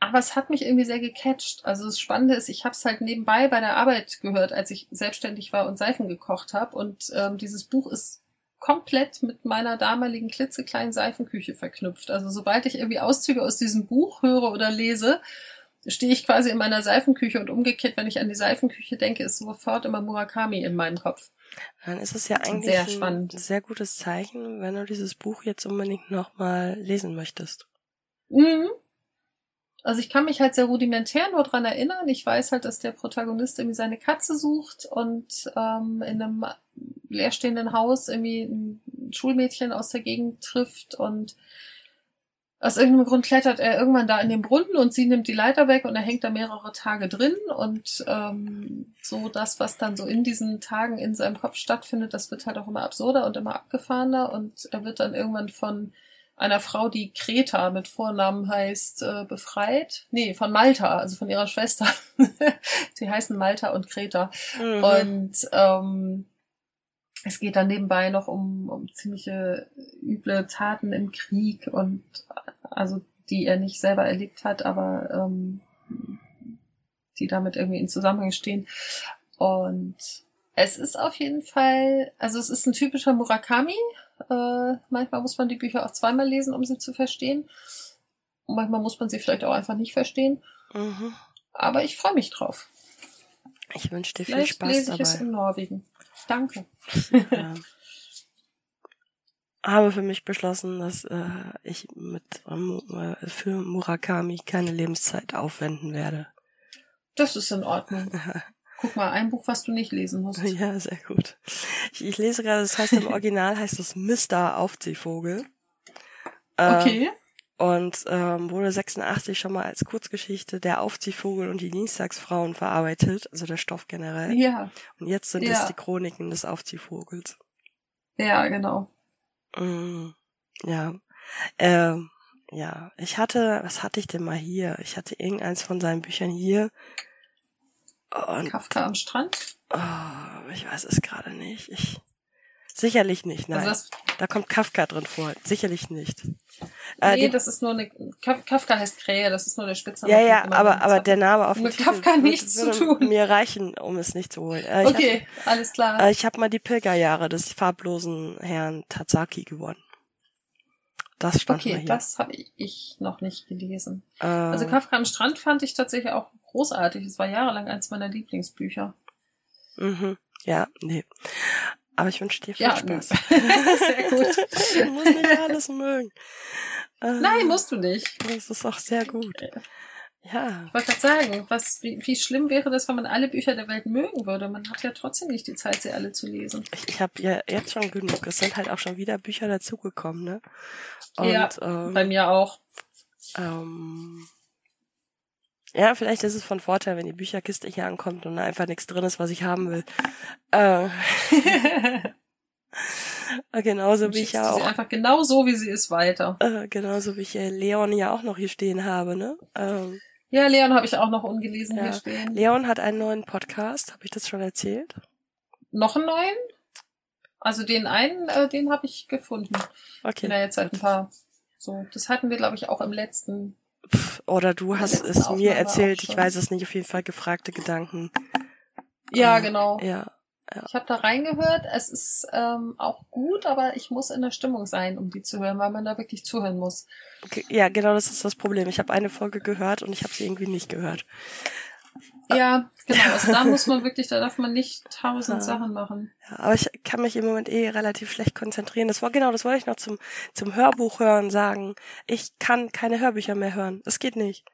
aber es hat mich irgendwie sehr gecatcht. Also das Spannende ist, ich habe es halt nebenbei bei der Arbeit gehört, als ich selbstständig war und Seifen gekocht habe. Und ähm, dieses Buch ist komplett mit meiner damaligen klitzekleinen Seifenküche verknüpft. Also sobald ich irgendwie Auszüge aus diesem Buch höre oder lese, stehe ich quasi in meiner Seifenküche und umgekehrt, wenn ich an die Seifenküche denke, ist sofort immer Murakami in meinem Kopf. Dann ist es ja eigentlich sehr spannend. ein sehr gutes Zeichen, wenn du dieses Buch jetzt unbedingt nochmal lesen möchtest. Mhm. Also ich kann mich halt sehr rudimentär nur dran erinnern. Ich weiß halt, dass der Protagonist irgendwie seine Katze sucht und ähm, in einem leerstehenden Haus irgendwie ein Schulmädchen aus der Gegend trifft und aus irgendeinem Grund klettert er irgendwann da in den Brunnen und sie nimmt die Leiter weg und er hängt da mehrere Tage drin und ähm, so das, was dann so in diesen Tagen in seinem Kopf stattfindet, das wird halt auch immer absurder und immer abgefahrener und er wird dann irgendwann von einer Frau, die Kreta mit Vornamen heißt, äh, befreit. Nee, von Malta, also von ihrer Schwester. Sie heißen Malta und Kreta. Mhm. Und ähm, es geht dann nebenbei noch um, um ziemliche üble Taten im Krieg und also die er nicht selber erlebt hat, aber ähm, die damit irgendwie in Zusammenhang stehen. Und es ist auf jeden Fall, also es ist ein typischer Murakami, äh, manchmal muss man die Bücher auch zweimal lesen, um sie zu verstehen. Und manchmal muss man sie vielleicht auch einfach nicht verstehen. Mhm. Aber ich freue mich drauf. Ich wünsche dir vielleicht viel Spaß lese ich dabei. es in Norwegen. Danke. Ja. habe für mich beschlossen, dass äh, ich mit äh, für Murakami keine Lebenszeit aufwenden werde. Das ist in Ordnung. Guck mal, ein Buch, was du nicht lesen musst. Ja, sehr gut. Ich, ich lese gerade, das heißt im Original heißt es Mr. Aufziehvogel. Ähm, okay. Und ähm, wurde 86 schon mal als Kurzgeschichte der Aufziehvogel und die Dienstagsfrauen verarbeitet, also der Stoff generell. Ja. Und jetzt sind ja. es die Chroniken des Aufziehvogels. Ja, genau. Mm, ja. Ähm, ja, ich hatte, was hatte ich denn mal hier? Ich hatte irgendeins von seinen Büchern hier. Und, Kafka am Strand? Oh, ich weiß es gerade nicht. Ich, sicherlich nicht, nein. Also da kommt Kafka drin vor. Sicherlich nicht. Äh, nee, das ist nur eine, Kafka heißt Krähe, das ist nur der Spitzname. Ja, ja, aber, aber der Name auf dem Mit Kafka Titel nichts würde, zu tun. mir reichen, um es nicht zu holen. Äh, okay, hatte, alles klar. Äh, ich habe mal die Pilgerjahre des farblosen Herrn Tazaki gewonnen. Das stand Okay, das habe ich noch nicht gelesen. Äh, also Kafka am Strand fand ich tatsächlich auch großartig. Es war jahrelang eins meiner Lieblingsbücher. Mhm. Ja, nee. Aber ich wünsche dir viel ja, Spaß. sehr gut. du musst nicht alles mögen. Nein, ähm, musst du nicht. Das ist auch sehr gut. Ja. Ich wollte gerade sagen, was, wie, wie schlimm wäre das, wenn man alle Bücher der Welt mögen würde? Man hat ja trotzdem nicht die Zeit, sie alle zu lesen. Ich, ich habe ja jetzt schon genug. Es sind halt auch schon wieder Bücher dazugekommen, ne? Und, ja, ähm, bei mir auch. Ähm, ja, vielleicht ist es von Vorteil, wenn die Bücherkiste hier ankommt und da einfach nichts drin ist, was ich haben will. Äh, genauso wie ich ja auch. Sie einfach genau so, wie sie ist, weiter. Äh, genauso wie ich äh, Leon ja auch noch hier stehen habe, ne? Ähm, ja, Leon habe ich auch noch ungelesen ja. hier stehen. Leon hat einen neuen Podcast, habe ich das schon erzählt? Noch einen neuen? Also den einen, äh, den habe ich gefunden. Okay. Ja, jetzt seit ein paar. So, das hatten wir, glaube ich, auch im letzten oder du hast es mir erzählt, ich weiß es nicht, auf jeden Fall gefragte Gedanken. Ja, ähm, genau. Ja. ja. Ich habe da reingehört. Es ist ähm, auch gut, aber ich muss in der Stimmung sein, um die zu hören, weil man da wirklich zuhören muss. Okay, ja, genau, das ist das Problem. Ich habe eine Folge gehört und ich habe sie irgendwie nicht gehört. Ja, genau. Also da muss man wirklich, da darf man nicht tausend ja. Sachen machen. Ja, aber ich kann mich im Moment eh relativ schlecht konzentrieren. Das war genau, das wollte ich noch zum, zum Hörbuch hören sagen. Ich kann keine Hörbücher mehr hören. Es geht nicht.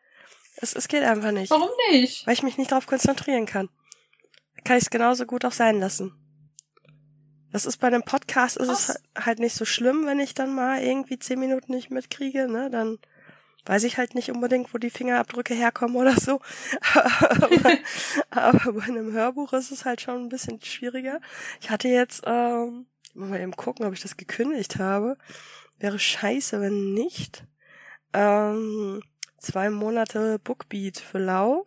Es, es geht einfach nicht. Warum nicht? Weil ich mich nicht darauf konzentrieren kann. Kann ich es genauso gut auch sein lassen. Das ist bei einem Podcast ist Krass. es halt nicht so schlimm, wenn ich dann mal irgendwie zehn Minuten nicht mitkriege, ne? Dann weiß ich halt nicht unbedingt, wo die Fingerabdrücke herkommen oder so. aber, aber, bei einem Hörbuch ist es halt schon ein bisschen schwieriger. Ich hatte jetzt, ähm, mal eben gucken, ob ich das gekündigt habe. Wäre scheiße, wenn nicht. Ähm, zwei Monate Bookbeat für Lau.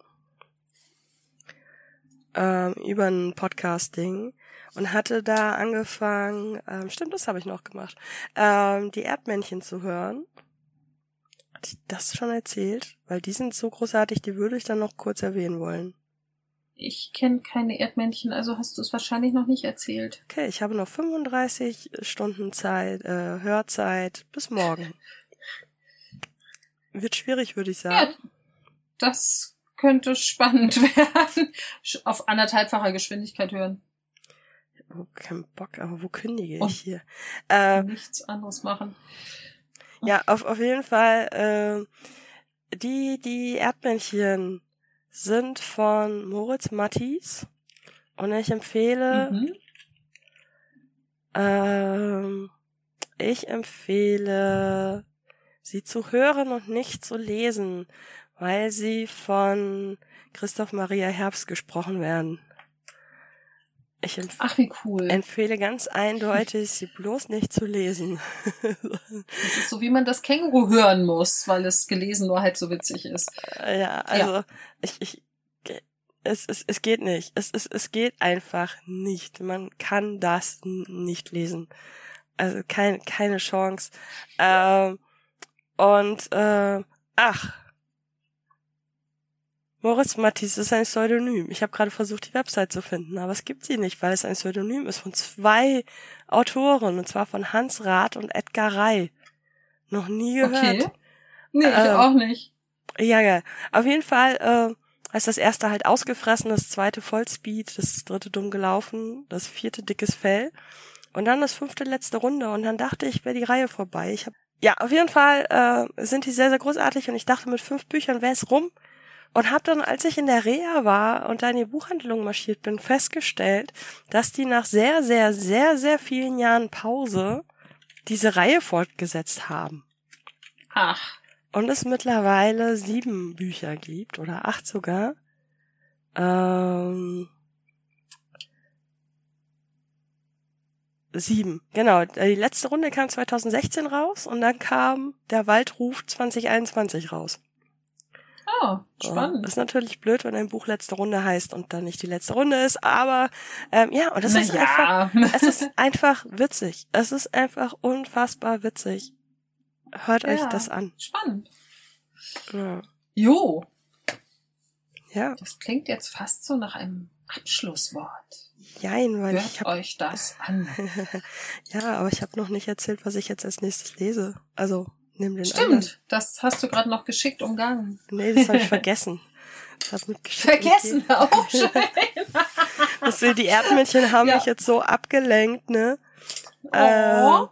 Ähm, über ein Podcasting und hatte da angefangen, ähm, stimmt, das habe ich noch gemacht, ähm, die Erdmännchen zu hören hatte ich das schon erzählt? Weil die sind so großartig, die würde ich dann noch kurz erwähnen wollen. Ich kenne keine Erdmännchen, also hast du es wahrscheinlich noch nicht erzählt. Okay, ich habe noch 35 Stunden Zeit, äh, Hörzeit bis morgen. Wird schwierig, würde ich sagen. Ja, das könnte spannend werden. Auf anderthalbfacher Geschwindigkeit hören. Oh, kein Bock, aber wo kündige ich Und hier? Äh, nichts anderes machen. Ja, auf, auf jeden Fall, äh, die, die Erdmännchen sind von Moritz Mattis und ich empfehle, mhm. ähm, ich empfehle, sie zu hören und nicht zu lesen, weil sie von Christoph Maria Herbst gesprochen werden. Ich Ach, wie cool. empfehle ganz eindeutig, sie bloß nicht zu lesen. das ist so, wie man das Känguru hören muss, weil es gelesen nur halt so witzig ist. Äh, ja, also ja. ich, ich es, es, es geht nicht. Es, es, es geht einfach nicht. Man kann das nicht lesen. Also kein, keine Chance. Ähm, und äh, ach, Moritz Mattis ist ein Pseudonym. Ich habe gerade versucht, die Website zu finden, aber es gibt sie nicht, weil es ein Pseudonym ist von zwei Autoren, und zwar von Hans Rath und Edgar Rey. Noch nie gehört. Okay. Nee, ich ähm, auch nicht. Ja, ja. Auf jeden Fall äh, ist das erste halt ausgefressen, das zweite Vollspeed, das dritte dumm gelaufen, das vierte dickes Fell und dann das fünfte letzte Runde und dann dachte ich, wäre die Reihe vorbei. Ich hab, ja, auf jeden Fall äh, sind die sehr, sehr großartig und ich dachte, mit fünf Büchern wäre es rum. Und habe dann, als ich in der Reha war und da in die Buchhandlung marschiert bin, festgestellt, dass die nach sehr, sehr, sehr, sehr vielen Jahren Pause diese Reihe fortgesetzt haben. Ach. Und es mittlerweile sieben Bücher gibt, oder acht sogar. Ähm, sieben, genau. Die letzte Runde kam 2016 raus und dann kam Der Waldruf 2021 raus. Oh, spannend. Das ist natürlich blöd, wenn ein Buch letzte Runde heißt und dann nicht die letzte Runde ist, aber ähm, ja, und das Na ist ja. einfach, es ist einfach witzig. Es ist einfach unfassbar witzig. Hört ja, euch das an. Spannend. Ja. Jo. Ja. Das klingt jetzt fast so nach einem Abschlusswort. Jein, weil Hört ich hab, euch das an. ja, aber ich habe noch nicht erzählt, was ich jetzt als nächstes lese. Also Nimm den Stimmt, anderen. das hast du gerade noch geschickt umgangen. Nee, das habe ich vergessen. Ich vergessen auch schön. das, die Erdmännchen haben ja. mich jetzt so abgelenkt, ne? Oh. Äh,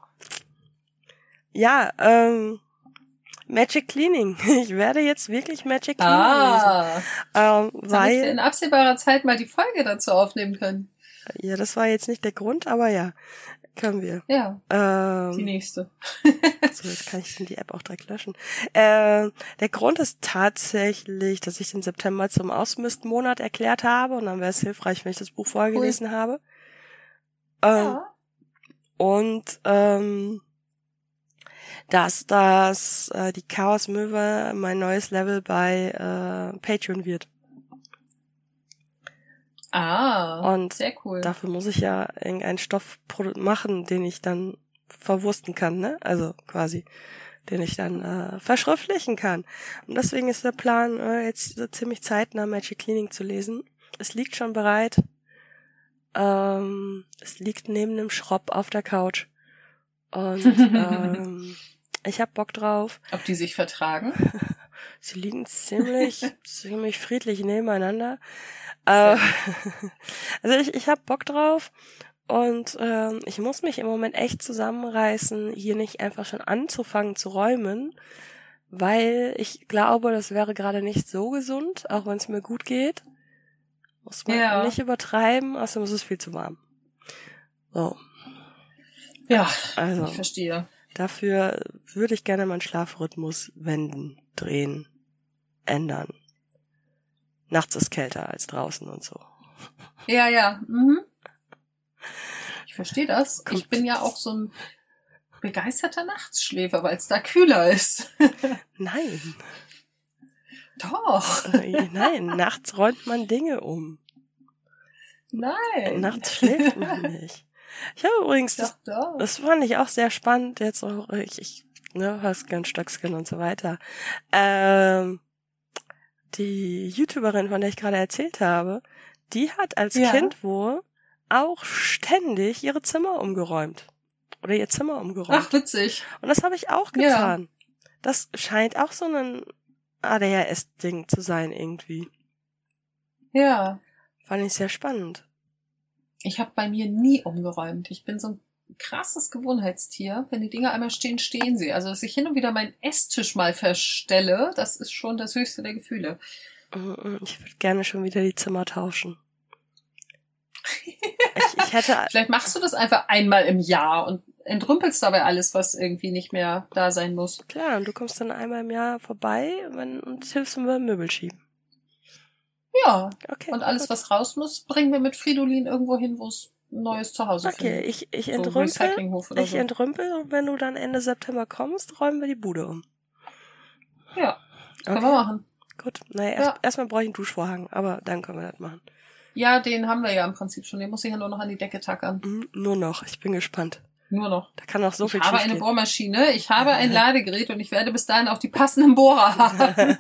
ja, ähm, Magic Cleaning. Ich werde jetzt wirklich Magic Cleaning ah, lesen. Ähm, weil wir in absehbarer Zeit mal die Folge dazu aufnehmen können. Ja, das war jetzt nicht der Grund, aber ja. Können wir. Ja. Ähm, die nächste. so, jetzt kann ich die App auch direkt löschen. Äh, der Grund ist tatsächlich, dass ich den September zum Ausmistenmonat erklärt habe und dann wäre es hilfreich, wenn ich das Buch vorher gelesen cool. habe. Ähm, ja. Und ähm, dass das äh, die Chaos Möwe mein neues Level bei äh, Patreon wird. Ah, und sehr cool. Dafür muss ich ja irgendeinen Stoff machen, den ich dann verwursten kann, ne? Also quasi, den ich dann äh, verschriftlichen kann. Und deswegen ist der Plan, äh, jetzt so ziemlich zeitnah Magic Cleaning zu lesen. Es liegt schon bereit. Ähm, es liegt neben dem Schropp auf der Couch. Und ähm, ich hab Bock drauf. Ob die sich vertragen? Sie liegen ziemlich, ziemlich friedlich nebeneinander. Äh, also ich, ich hab Bock drauf und ähm, ich muss mich im Moment echt zusammenreißen, hier nicht einfach schon anzufangen zu räumen, weil ich glaube, das wäre gerade nicht so gesund, auch wenn es mir gut geht. Muss man ja. nicht übertreiben, außerdem ist es viel zu warm. So. Ja, also, ich verstehe. Dafür würde ich gerne meinen Schlafrhythmus wenden, drehen, ändern. Nachts ist kälter als draußen und so. Ja, ja. Mhm. Ich verstehe das. Kommt. Ich bin ja auch so ein begeisterter Nachtsschläfer, weil es da kühler ist. Nein. Doch. Äh, nein, nachts räumt man Dinge um. Nein. Nachts schläft man nicht. Ich habe übrigens, das, das fand ich auch sehr spannend, jetzt auch, ich, ich ne, Hörsken, Stöckskin und so weiter. Ähm, die YouTuberin, von der ich gerade erzählt habe, die hat als ja. Kind wohl auch ständig ihre Zimmer umgeräumt. Oder ihr Zimmer umgeräumt. Ach, witzig. Und das habe ich auch getan. Ja. Das scheint auch so ein ADHS-Ding zu sein irgendwie. Ja. Fand ich sehr spannend. Ich habe bei mir nie umgeräumt. Ich bin so ein krasses Gewohnheitstier. Wenn die Dinge einmal stehen, stehen sie. Also, dass ich hin und wieder meinen Esstisch mal verstelle, das ist schon das höchste der Gefühle. Ich würde gerne schon wieder die Zimmer tauschen. ich, ich hätte. Vielleicht machst du das einfach einmal im Jahr und entrümpelst dabei alles, was irgendwie nicht mehr da sein muss. Klar, und du kommst dann einmal im Jahr vorbei wenn, und hilfst mir beim Möbel schieben. Ja. Okay. Und alles, gut. was raus muss, bringen wir mit Fridolin irgendwo hin, wo es neues Zuhause okay, finden. Okay, ich, ich entrümpel. So ich so. entrümpel und wenn du dann Ende September kommst, räumen wir die Bude um. Ja. Können okay. wir machen. Gut. Naja, erst, ja. erstmal brauche ich einen Duschvorhang, aber dann können wir das machen. Ja, den haben wir ja im Prinzip schon. Den muss ich ja nur noch an die Decke tackern. Mhm, nur noch. Ich bin gespannt. Nur noch. Da kann auch so ich viel Ich habe eine Bohrmaschine, ich habe ein Ladegerät und ich werde bis dahin auch die passenden Bohrer haben.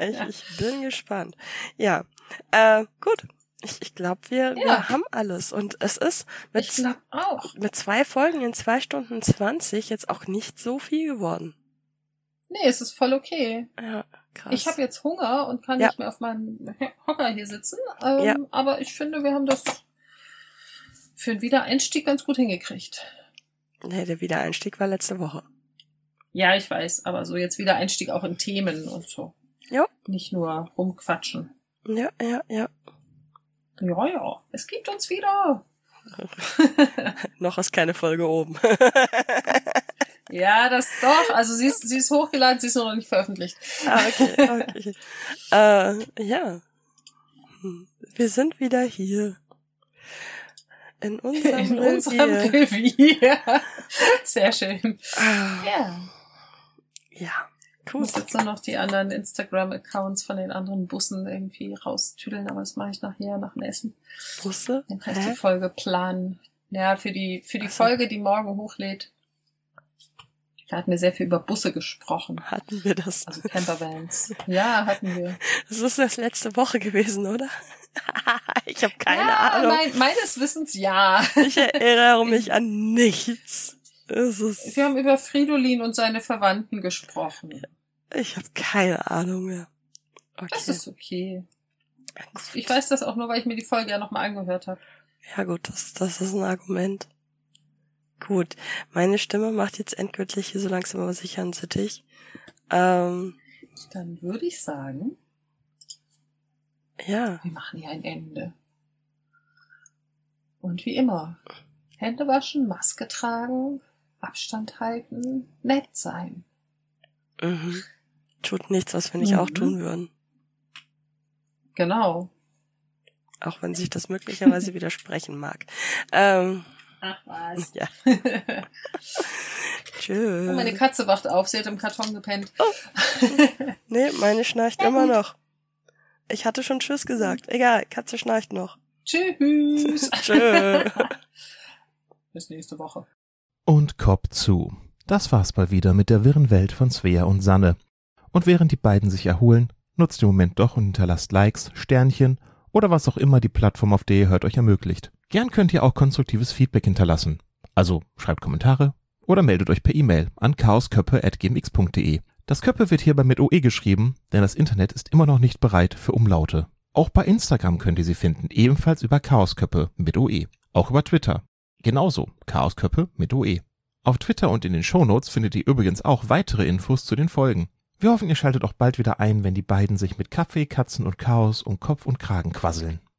ich, ich, bin gespannt. Ja, äh, gut. Ich, ich glaube, wir, ja. wir haben alles. Und es ist mit, mit zwei Folgen in zwei Stunden zwanzig jetzt auch nicht so viel geworden. Nee, es ist voll okay. Ja, krass. Ich habe jetzt Hunger und kann ja. nicht mehr auf meinem Hocker hier sitzen. Ähm, ja. Aber ich finde, wir haben das für den Wiedereinstieg ganz gut hingekriegt. Nee, der Wiedereinstieg war letzte Woche. Ja, ich weiß, aber so jetzt Wiedereinstieg auch in Themen und so. Ja. Nicht nur rumquatschen. Ja, ja, ja. Ja, ja. Es gibt uns wieder. Noch ist keine Folge oben. ja, das doch. Also sie ist, sie ist hochgeladen, sie ist noch nicht veröffentlicht. ah, okay, okay. äh, ja. Hm. Wir sind wieder hier. In unserem, In Revier. unserem Revier. Sehr schön. Ah. Ja. Ja. Cool. Ich muss jetzt nur noch die anderen Instagram-Accounts von den anderen Bussen irgendwie raustüdeln, aber das mache ich nachher nach dem Essen. Busse? Dann kann ich die Folge planen. Ja, für die, für die also. Folge, die morgen hochlädt. Da hatten wir sehr viel über Busse gesprochen. Hatten wir das? Also Campervans. Ja, hatten wir. Das ist das letzte Woche gewesen, oder? ich habe keine ja, Ahnung. Mein, meines Wissens ja. ich erinnere mich an nichts. Wir haben über Fridolin und seine Verwandten gesprochen. Ich habe keine Ahnung mehr. Okay. Das ist okay. Ich weiß das auch nur, weil ich mir die Folge ja nochmal angehört habe. Ja gut, das, das ist ein Argument. Gut, meine Stimme macht jetzt endgültig hier so langsam aber sicher einen Sittich. Ähm, Dann würde ich sagen, ja. Wir machen hier ein Ende. Und wie immer, Hände waschen, Maske tragen, Abstand halten, nett sein. Mhm. Tut nichts, was wir nicht mhm. auch tun würden. Genau. Auch wenn sich das möglicherweise widersprechen mag. Ähm, Ach was. Ja. Tschüss. Oh, meine Katze wacht auf, sie hat im Karton gepennt. Oh. Nee, meine schnarcht ja, immer gut. noch. Ich hatte schon Tschüss gesagt. Egal, Katze schnarcht noch. Tschüss. Tschüss. Bis nächste Woche. Und Kopf zu. Das war's mal wieder mit der wirren Welt von Svea und Sanne. Und während die beiden sich erholen, nutzt den Moment doch und hinterlasst Likes, Sternchen oder was auch immer die Plattform, auf der ihr hört, euch ermöglicht. Gern könnt ihr auch konstruktives Feedback hinterlassen. Also schreibt Kommentare oder meldet euch per E-Mail an chaosköppe.gmx.de. Das Köppe wird hierbei mit OE geschrieben, denn das Internet ist immer noch nicht bereit für Umlaute. Auch bei Instagram könnt ihr sie finden, ebenfalls über Chaosköppe mit OE. Auch über Twitter. Genauso, Chaosköppe mit OE. Auf Twitter und in den Shownotes findet ihr übrigens auch weitere Infos zu den Folgen. Wir hoffen, ihr schaltet auch bald wieder ein, wenn die beiden sich mit Kaffee, Katzen und Chaos um Kopf und Kragen quasseln.